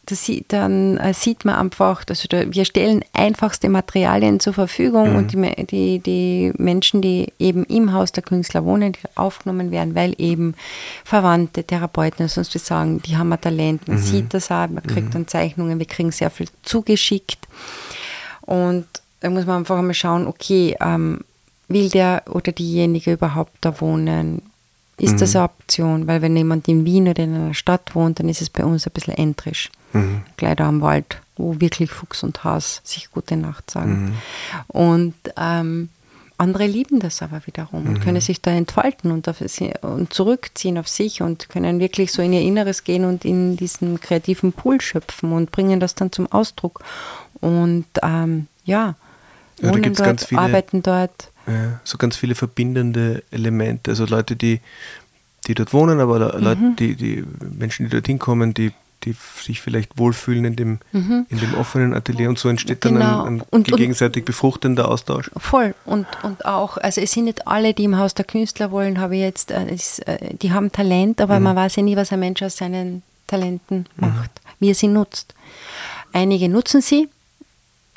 das sieht, dann äh, sieht man einfach, also da, wir stellen einfachste Materialien zur Verfügung mhm. und die, die, die Menschen, die eben im Haus der Künstler wohnen, die aufgenommen werden, weil eben Verwandte, Therapeuten, sonst wir sagen, die haben ein Talent, man mhm. sieht das auch, man kriegt mhm. dann Zeichnungen, wir kriegen sehr viel zugeschickt und da muss man einfach einmal schauen, okay, ähm, will der oder diejenige überhaupt da wohnen? Ist das mhm. eine Option? Weil wenn jemand in Wien oder in einer Stadt wohnt, dann ist es bei uns ein bisschen entrisch mhm. gleich da am Wald, wo wirklich Fuchs und Has sich gute Nacht sagen. Mhm. Und ähm, andere lieben das aber wiederum und mhm. können sich da entfalten und, auf, und, zurückziehen auf sich und können wirklich so in ihr Inneres gehen und in diesen kreativen Pool schöpfen und bringen das dann zum Ausdruck. Und ähm, ja, wohnen ja, da dort, viele, arbeiten dort. Ja, so ganz viele verbindende Elemente. Also Leute, die, die dort wohnen, aber Leute, mhm. die, die Menschen, die dorthin kommen, die die sich vielleicht wohlfühlen in dem, mhm. in dem offenen Atelier und so entsteht genau. dann ein, ein und, gegenseitig befruchtender Austausch. Voll und, und auch, also es sind nicht alle, die im Haus der Künstler wollen, habe ich jetzt, äh, äh, die haben Talent, aber mhm. man weiß ja nie, was ein Mensch aus seinen Talenten mhm. macht, mhm. wie er sie nutzt. Einige nutzen sie,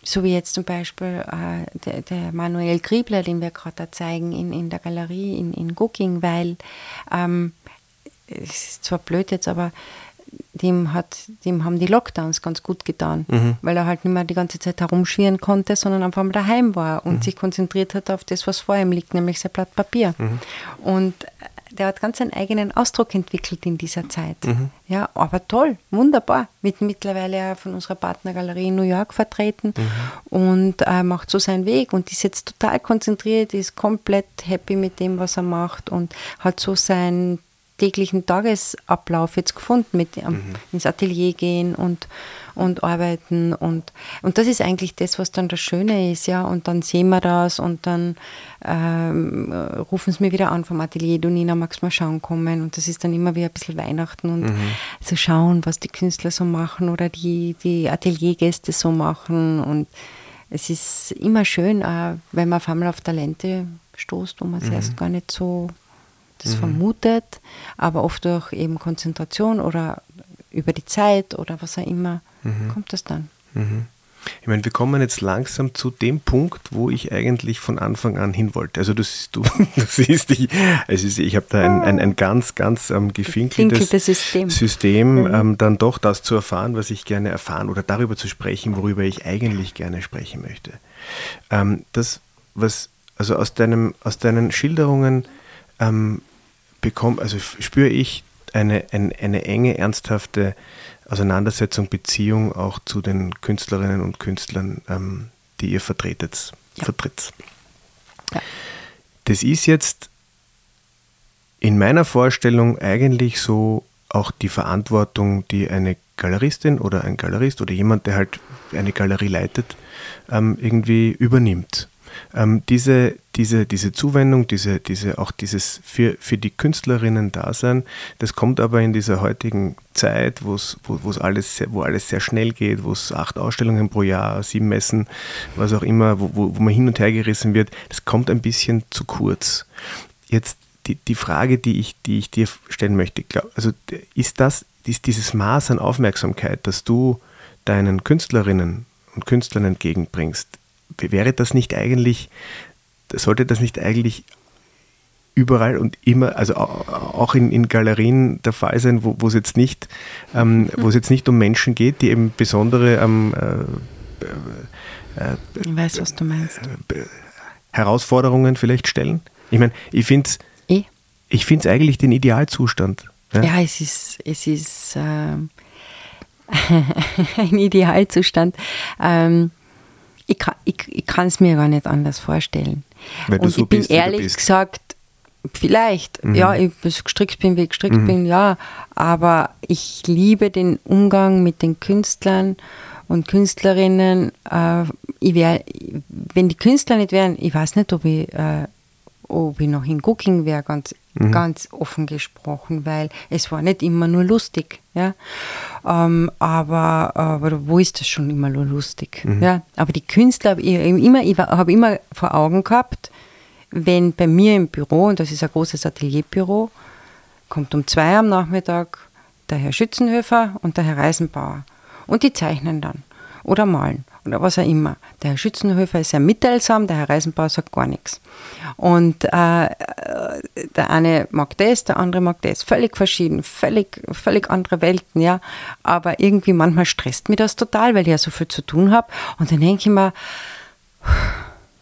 so wie jetzt zum Beispiel äh, der, der, Manuel Griebler, den wir gerade da zeigen in, in der Galerie in, in Gucking, weil ähm, es ist zwar blöd jetzt, aber dem, hat, dem haben die Lockdowns ganz gut getan, mhm. weil er halt nicht mehr die ganze Zeit herumschwirren konnte, sondern einfach mal daheim war und mhm. sich konzentriert hat auf das, was vor ihm liegt, nämlich sein Blatt Papier. Mhm. Und der hat ganz einen eigenen Ausdruck entwickelt in dieser Zeit. Mhm. Ja, aber toll, wunderbar. Mit mittlerweile von unserer Partnergalerie in New York vertreten mhm. und äh, macht so seinen Weg und ist jetzt total konzentriert, ist komplett happy mit dem, was er macht und hat so sein täglichen Tagesablauf jetzt gefunden, mit ähm, mhm. ins Atelier gehen und, und arbeiten. Und, und das ist eigentlich das, was dann das Schöne ist, ja. Und dann sehen wir das und dann ähm, rufen sie mir wieder an vom Atelier, du Nina, magst mal schauen kommen? Und das ist dann immer wieder ein bisschen Weihnachten und mhm. so schauen, was die Künstler so machen oder die, die Ateliergäste so machen. Und es ist immer schön, äh, wenn man auf einmal auf Talente stoßt, wo man es mhm. erst gar nicht so das mhm. vermutet, aber oft durch eben Konzentration oder über die Zeit oder was auch immer mhm. kommt das dann. Mhm. Ich meine, wir kommen jetzt langsam zu dem Punkt, wo ich eigentlich von Anfang an hin wollte. Also du, du, du siehst, ich, also ich habe da ein, ein, ein, ganz, ganz ähm, gefinkeltes System, System mhm. ähm, dann doch das zu erfahren, was ich gerne erfahren oder darüber zu sprechen, worüber ich eigentlich gerne sprechen möchte. Ähm, das, was, also aus, deinem, aus deinen Schilderungen ähm, bekomme, also spüre ich eine, eine, eine enge, ernsthafte Auseinandersetzung, Beziehung auch zu den Künstlerinnen und Künstlern, ähm, die ihr vertretet. Ja. vertritt. Ja. Das ist jetzt in meiner Vorstellung eigentlich so auch die Verantwortung, die eine Galeristin oder ein Galerist oder jemand, der halt eine Galerie leitet, ähm, irgendwie übernimmt. Ähm, diese, diese, diese Zuwendung, diese, diese, auch dieses für, für die Künstlerinnen Dasein, das kommt aber in dieser heutigen Zeit, wo's, wo es alles, sehr, wo alles sehr schnell geht, wo es acht Ausstellungen pro Jahr, sieben Messen, was auch immer, wo, wo, wo man hin und her gerissen wird, das kommt ein bisschen zu kurz. Jetzt die, die Frage, die ich, die ich dir stellen möchte, glaub, also ist das, ist dieses Maß an Aufmerksamkeit, das du deinen Künstlerinnen und Künstlern entgegenbringst, wäre das nicht eigentlich sollte das nicht eigentlich überall und immer, also auch in, in Galerien der Fall sein, wo, es jetzt nicht, ähm, wo es jetzt nicht um Menschen geht, die eben besondere ähm, äh, äh, ich weiß, was du meinst. Äh, Herausforderungen vielleicht stellen. Ich meine, ich finde es eh? ich find's eigentlich den Idealzustand. Ja, ja es ist, es ist äh, ein Idealzustand. Ähm, ich kann es mir gar nicht anders vorstellen. Weil Und so ich bin ehrlich gesagt, vielleicht, mhm. ja, ich gestrickt bin, wie ich gestrickt mhm. bin, ja, aber ich liebe den Umgang mit den Künstlern und Künstlerinnen. Äh, ich wär, wenn die Künstler nicht wären, ich weiß nicht, ob ich, äh, ob ich noch in Cooking wäre, ganz, mhm. ganz offen gesprochen, weil es war nicht immer nur lustig. Ja? Ähm, aber, aber wo ist das schon immer nur lustig? Mhm. Ja? Aber die Künstler, ich, immer, ich habe immer vor Augen gehabt, wenn bei mir im Büro, und das ist ein großes Atelierbüro, kommt um zwei am Nachmittag der Herr Schützenhöfer und der Herr Reisenbauer. Und die zeichnen dann oder malen oder was auch immer. Der Herr Schützenhöfer ist sehr mitteilsam, der Herr Reisenbauer sagt gar nichts. Und äh, der eine mag das, der andere mag das. Völlig verschieden, völlig, völlig andere Welten, ja. Aber irgendwie manchmal stresst mich das total, weil ich ja so viel zu tun habe. Und dann denke ich mir,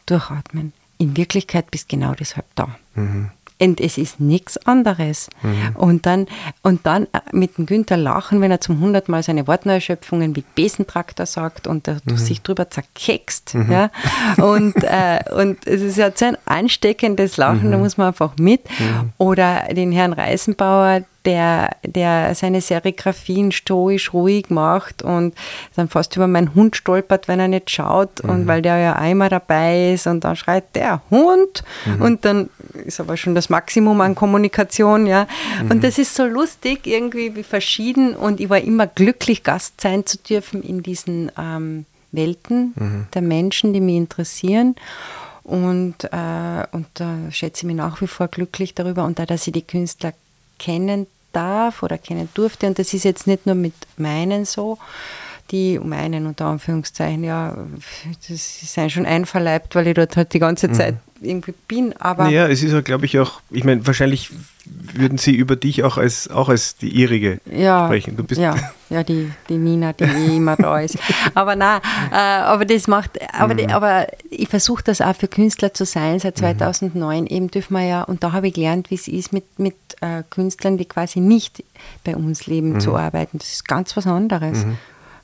durchatmen. In Wirklichkeit bist genau deshalb da. Mhm. Und es ist nichts anderes. Mhm. Und, dann, und dann äh, mit dem Günther lachen, wenn er zum hundertmal seine Wortneuschöpfungen wie Besentraktor sagt und er mhm. sich drüber zerkeckst. Mhm. Ja? Und, äh, und es ist ja so ein ansteckendes Lachen, da mhm. muss man einfach mit. Mhm. Oder den Herrn Reisenbauer, der, der seine Serigraphien stoisch ruhig macht und dann fast über meinen Hund stolpert, wenn er nicht schaut mhm. und weil der ja einmal dabei ist und dann schreit der Hund mhm. und dann ist aber schon das Maximum an Kommunikation, ja. Mhm. Und das ist so lustig, irgendwie wie verschieden und ich war immer glücklich, Gast sein zu dürfen in diesen ähm, Welten mhm. der Menschen, die mich interessieren. Und, äh, und da schätze ich mich nach wie vor glücklich darüber und da, dass ich die Künstler kennen darf oder kennen durfte. Und das ist jetzt nicht nur mit meinen so, die um einen unter Anführungszeichen, ja, das ist schon einverleibt, weil ich dort halt die ganze mhm. Zeit mhm. irgendwie bin. Aber ja, es ist ja, glaube ich, auch, ich meine, wahrscheinlich würden sie über dich auch als, auch als die ihrige ja, sprechen. Du bist ja, ja die, die Nina, die eh immer da ist. Aber nein, äh, aber das macht, aber, mhm. die, aber ich versuche das auch für Künstler zu sein. Seit 2009 mhm. eben dürfen wir ja, und da habe ich gelernt, wie es ist, mit, mit äh, Künstlern, die quasi nicht bei uns leben, mhm. zu arbeiten. Das ist ganz was anderes.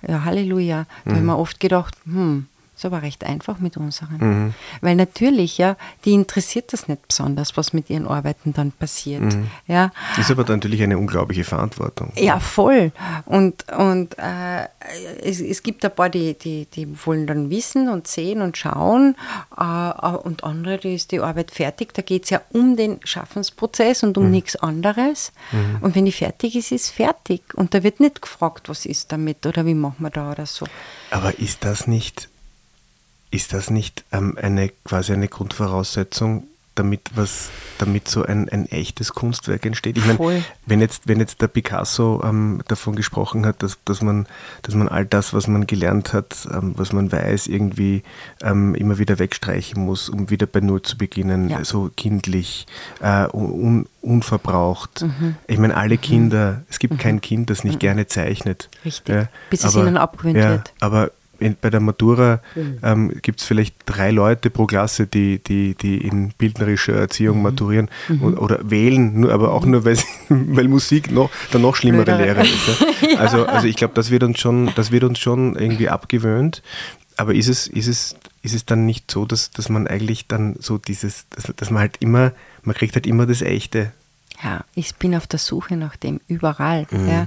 Ja, Halleluja. Da mhm. habe ich mir oft gedacht, hm, ist aber recht einfach mit unseren. Mhm. Weil natürlich, ja, die interessiert das nicht besonders, was mit ihren Arbeiten dann passiert. Mhm. Ja. Ist aber natürlich eine unglaubliche Verantwortung. Ja, voll. Und, und äh, es, es gibt ein paar, die, die, die wollen dann wissen und sehen und schauen. Äh, und andere, die ist die Arbeit fertig. Da geht es ja um den Schaffensprozess und um mhm. nichts anderes. Mhm. Und wenn die fertig ist, ist fertig. Und da wird nicht gefragt, was ist damit oder wie machen wir da oder so. Aber ist das nicht ist das nicht ähm, eine quasi eine Grundvoraussetzung, damit was, damit so ein, ein echtes Kunstwerk entsteht? Ich meine, wenn jetzt, wenn jetzt der Picasso ähm, davon gesprochen hat, dass, dass, man, dass man all das, was man gelernt hat, ähm, was man weiß, irgendwie ähm, immer wieder wegstreichen muss, um wieder bei Null zu beginnen, ja. so kindlich, äh, un, unverbraucht. Mhm. Ich meine, alle mhm. Kinder, es gibt mhm. kein Kind, das nicht mhm. gerne zeichnet. Richtig, ja, bis es aber, ihnen abgewöhnt ja, wird. Aber in, bei der Matura mhm. ähm, gibt es vielleicht drei Leute pro Klasse, die, die, die in bildnerischer Erziehung mhm. maturieren mhm. Und, oder wählen, nur, aber auch nur, weil, weil Musik noch, der noch schlimmere Lehrer ist. Ja? Also, also ich glaube, das wird uns schon, das wird uns schon irgendwie abgewöhnt. Aber ist es, ist es, ist es dann nicht so, dass, dass man eigentlich dann so dieses, dass, dass man halt immer, man kriegt halt immer das Echte ja, ich bin auf der Suche nach dem überall. Mhm. Ja.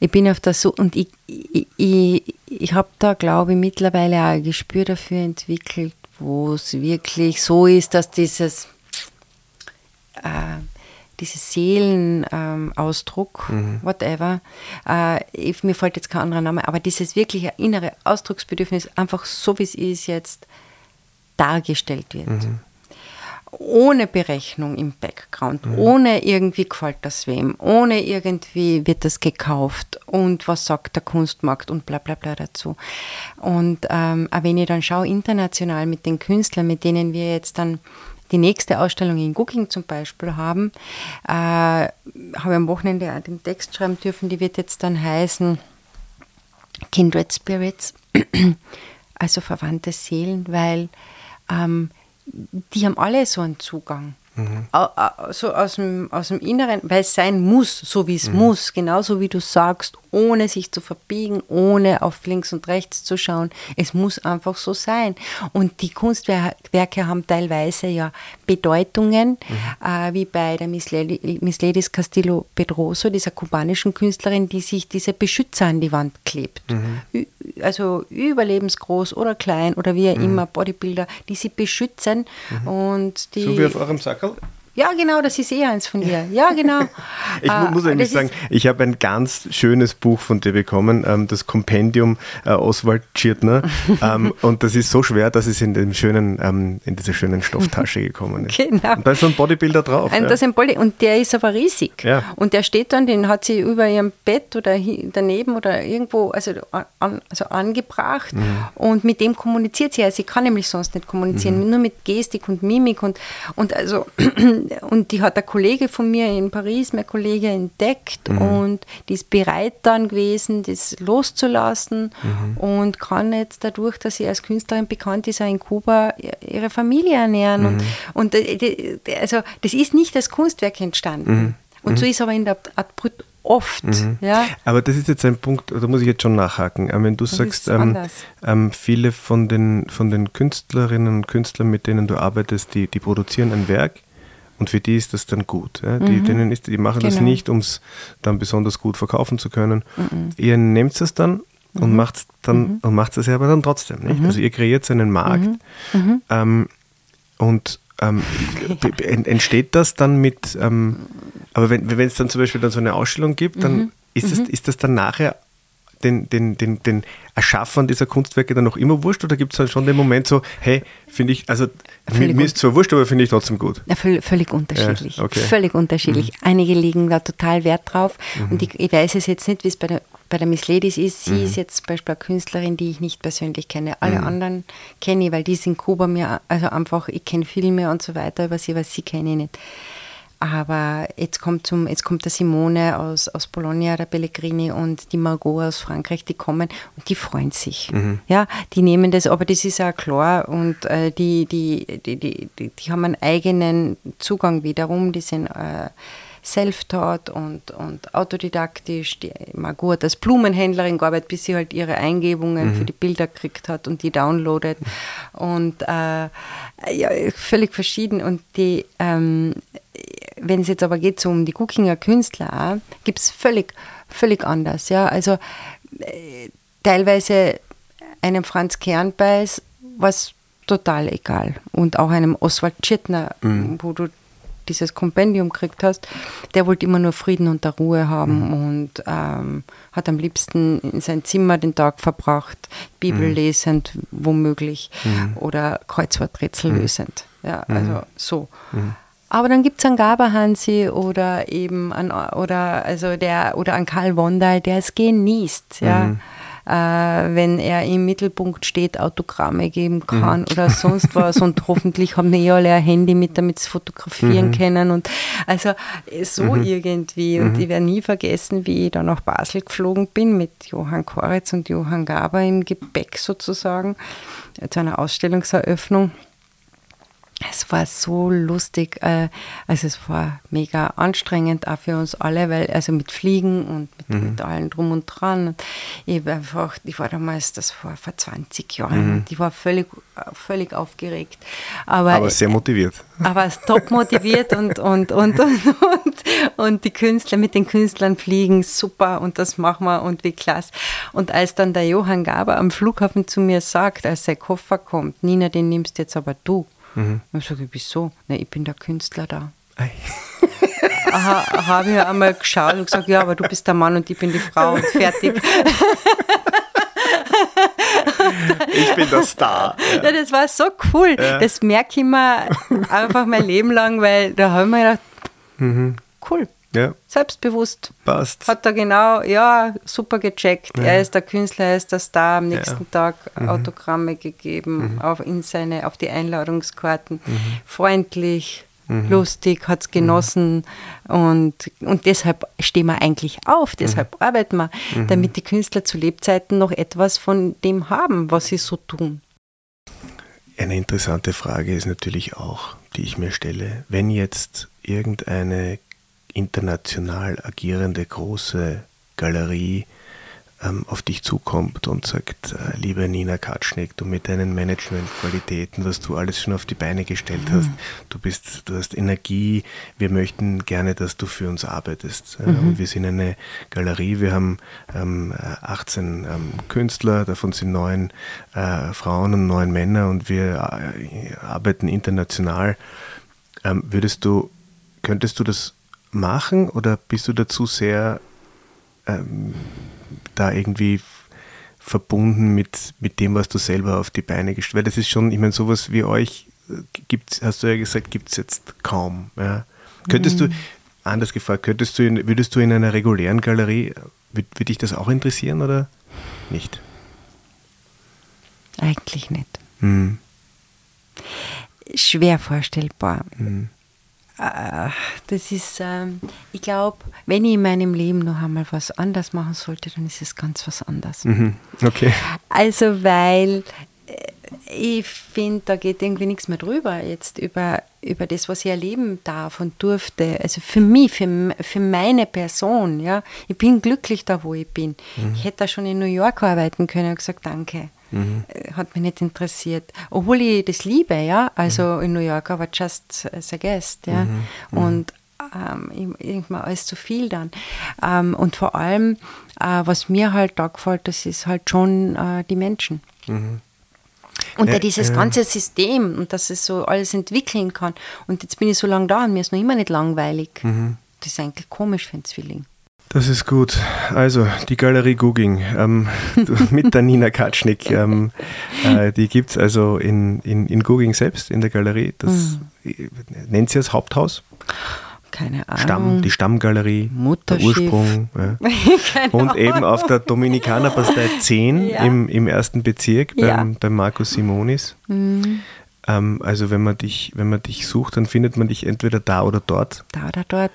Ich bin auf der Suche und ich, ich, ich, ich habe da, glaube ich, mittlerweile auch ein Gespür dafür entwickelt, wo es wirklich so ist, dass dieses, äh, dieses Seelenausdruck, ähm, mhm. whatever, äh, ich, mir fällt jetzt kein anderer Name, aber dieses wirkliche innere Ausdrucksbedürfnis einfach so, wie es ist, jetzt dargestellt wird. Mhm. Ohne Berechnung im Background, mhm. ohne irgendwie gefällt das wem, ohne irgendwie wird das gekauft und was sagt der Kunstmarkt und bla bla bla dazu. Und ähm, auch wenn ich dann schaue, international mit den Künstlern, mit denen wir jetzt dann die nächste Ausstellung in Cooking zum Beispiel haben, äh, habe ich am Wochenende auch den Text schreiben dürfen, die wird jetzt dann heißen Kindred Spirits, also verwandte Seelen, weil ähm, die haben alle so einen Zugang. Mhm. So aus dem, aus dem Inneren, weil es sein muss, so wie es mhm. muss, genauso wie du sagst, ohne sich zu verbiegen, ohne auf links und rechts zu schauen. Es muss einfach so sein. Und die Kunstwerke haben teilweise ja Bedeutungen, mhm. äh, wie bei der Miss, Lady, Miss Ladies Castillo Pedroso, dieser kubanischen Künstlerin, die sich diese Beschützer an die Wand klebt. Mhm. Also überlebensgroß oder klein oder wie mhm. immer, Bodybuilder, die sie beschützen. Mhm. Und die, so wie auf eurem Sackerl? Cool Ja, genau, das ist eh eins von dir. Ja, genau. ich äh, muss eigentlich sagen, ich habe ein ganz schönes Buch von dir bekommen, ähm, das Kompendium äh, Oswald Schirtner. ähm, und das ist so schwer, dass es in, dem schönen, ähm, in dieser schönen Stofftasche gekommen ist. Genau. Und da ist so ein Bodybuilder drauf. Ein, ja. das ein Body und der ist aber riesig. Ja. Und der steht dann, den hat sie über ihrem Bett oder daneben oder irgendwo also, an, also angebracht. Mhm. Und mit dem kommuniziert sie. Also sie kann nämlich sonst nicht kommunizieren, mhm. nur mit Gestik und Mimik. Und, und also und die hat ein Kollege von mir in Paris, mein Kollege, entdeckt mhm. und die ist bereit dann gewesen, das loszulassen mhm. und kann jetzt dadurch, dass sie als Künstlerin bekannt ist, auch in Kuba ihre Familie ernähren. Mhm. Und, und äh, also das ist nicht als Kunstwerk entstanden. Mhm. Und so mhm. ist aber in der Art oft. Mhm. Ja? Aber das ist jetzt ein Punkt, da muss ich jetzt schon nachhaken. Wenn du das sagst, ähm, ähm, viele von den, von den Künstlerinnen und Künstlern, mit denen du arbeitest, die, die produzieren ein Werk und für die ist das dann gut. Ja? Die, mhm. denen ist, die machen genau. das nicht, um es dann besonders gut verkaufen zu können. Mhm. Ihr nehmt es dann und mhm. macht dann mhm. und macht es aber dann trotzdem. Nicht? Mhm. Also ihr kreiert einen Markt mhm. ähm, und ähm, entsteht das dann mit, ähm, aber wenn es dann zum Beispiel dann so eine Ausstellung gibt, dann ist, das, ist das dann nachher den, den, den, den Erschaffern dieser Kunstwerke dann noch immer wurscht oder gibt es dann schon den Moment so, hey, finde ich, also mir, mir, ist zwar wurscht, aber finde ich trotzdem gut? Ja, völlig, völlig unterschiedlich. Ja, okay. Völlig unterschiedlich. Mhm. Einige legen da total Wert drauf mhm. und ich, ich, weiß es jetzt nicht, wie es bei der, bei der Miss Ladies ist. Sie mhm. ist jetzt zum Beispiel eine Künstlerin, die ich nicht persönlich kenne. Alle mhm. anderen kenne ich, weil die sind Kuba mir, also einfach, ich kenne Filme und so weiter über sie, aber sie kenne ich nicht. Aber jetzt kommt, zum, jetzt kommt der Simone aus, aus Bologna, der Pellegrini und die Margot aus Frankreich, die kommen und die freuen sich. Mhm. Ja, die nehmen das, aber das ist auch klar und äh, die, die, die, die, die, die, haben einen eigenen Zugang wiederum, die sind äh, self-taught und, und autodidaktisch. Die Margot hat als Blumenhändlerin gearbeitet, bis sie halt ihre Eingebungen mhm. für die Bilder gekriegt hat und die downloadet. Und äh, ja, völlig verschieden. Und die ähm, wenn es jetzt aber geht so um die Cookinger Künstler, gibt es völlig, völlig anders. Ja? Also äh, teilweise einem Franz Kernbeis was total egal. Und auch einem Oswald Tschirtner, mhm. wo du dieses Kompendium gekriegt hast, der wollte immer nur Frieden und Ruhe haben mhm. und ähm, hat am liebsten in sein Zimmer den Tag verbracht, Bibel mhm. lesend womöglich mhm. oder Kreuzworträtsel mhm. lösend. Ja, mhm. also so. Mhm. Aber dann gibt es einen Gaberhansi oder eben an, oder also der oder an Karl Wondal, der es genießt, ja. Mhm. Äh, wenn er im Mittelpunkt steht, Autogramme geben kann mhm. oder sonst was. Und hoffentlich haben die alle ein Handy mit, damit sie fotografieren mhm. können. Und also so mhm. irgendwie. Und mhm. ich werde nie vergessen, wie ich da nach Basel geflogen bin mit Johann Koritz und Johann Gaber im Gepäck sozusagen zu einer Ausstellungseröffnung. Es war so lustig, äh, also es war mega anstrengend auch für uns alle, weil also mit Fliegen und mit, mhm. mit allem drum und dran. Ich war einfach, ich war damals, das war vor 20 Jahren, mhm. ich war völlig, völlig aufgeregt. Aber, aber sehr motiviert. Aber top motiviert und, und, und, und, und, und die Künstler mit den Künstlern fliegen, super und das machen wir und wie klasse. Und als dann der Johann Gaber am Flughafen zu mir sagt, als sein Koffer kommt, Nina, den nimmst jetzt aber du. Mhm. Und ich sage, wieso? Na, ich bin der Künstler da. Aha, habe ich einmal geschaut und gesagt, ja, aber du bist der Mann und ich bin die Frau und fertig. ich bin der Star. Ja. ja das war so cool. Ja. Das merke ich mir einfach mein Leben lang, weil da haben wir gedacht, mhm. cool. Ja. Selbstbewusst. Passt. Hat er genau, ja, super gecheckt. Ja. Er ist der Künstler, er ist der Star. Am nächsten ja. Tag mhm. Autogramme gegeben mhm. auf, in seine, auf die Einladungskarten. Mhm. Freundlich, mhm. lustig, hat es genossen. Und, und deshalb stehen wir eigentlich auf, deshalb mhm. arbeiten wir, mhm. damit die Künstler zu Lebzeiten noch etwas von dem haben, was sie so tun. Eine interessante Frage ist natürlich auch, die ich mir stelle, wenn jetzt irgendeine international agierende große Galerie ähm, auf dich zukommt und sagt, äh, liebe Nina Katschnick, du mit deinen Managementqualitäten, was du alles schon auf die Beine gestellt mhm. hast, du bist, du hast Energie, wir möchten gerne, dass du für uns arbeitest. Mhm. Und wir sind eine Galerie, wir haben ähm, 18 ähm, Künstler, davon sind neun äh, Frauen und neun Männer und wir äh, arbeiten international. Ähm, würdest du, könntest du das machen oder bist du dazu sehr ähm, da irgendwie verbunden mit, mit dem, was du selber auf die Beine gestellt hast? Weil das ist schon, ich meine, sowas wie euch äh, gibt hast du ja gesagt, gibt es jetzt kaum. Ja. Könntest mhm. du, anders gefragt, könntest du in, würdest du in einer regulären Galerie, würde würd dich das auch interessieren oder nicht? Eigentlich nicht. Mhm. Schwer vorstellbar. Mhm. Das ist, ähm, ich glaube, wenn ich in meinem Leben noch einmal was anders machen sollte, dann ist es ganz was anderes. Mhm. Okay. Also, weil äh, ich finde, da geht irgendwie nichts mehr drüber, jetzt über, über das, was ich erleben darf und durfte. Also für mich, für, für meine Person, ja. Ich bin glücklich da, wo ich bin. Mhm. Ich hätte da schon in New York arbeiten können und gesagt, danke. Mhm. Hat mich nicht interessiert. Obwohl ich das liebe, ja. Also mhm. in New York, aber just as a guest, ja. Mhm. mhm. Und ähm, irgendwann alles zu viel dann. Ähm, und vor allem, äh, was mir halt da gefällt, das ist halt schon äh, die Menschen. Mhm. Und ja, dieses äh, ganze System und dass es so alles entwickeln kann. Und jetzt bin ich so lange da und mir ist noch immer nicht langweilig. Mhm. Das ist eigentlich komisch für ein Zwilling. Das ist gut. Also, die Galerie Googing ähm, mit der Nina Katschnik. Ähm, äh, die gibt es also in, in, in Googing selbst, in der Galerie. Das mhm. nennt sie als Haupthaus. Keine Ahnung. Stamm, die Stammgalerie, der Ursprung. Ja. Und eben auf der Dominikanerpastei 10 ja. im, im ersten Bezirk beim, ja. beim Markus Simonis. Mhm. Ähm, also wenn man dich, wenn man dich sucht, dann findet man dich entweder da oder dort. Da oder dort.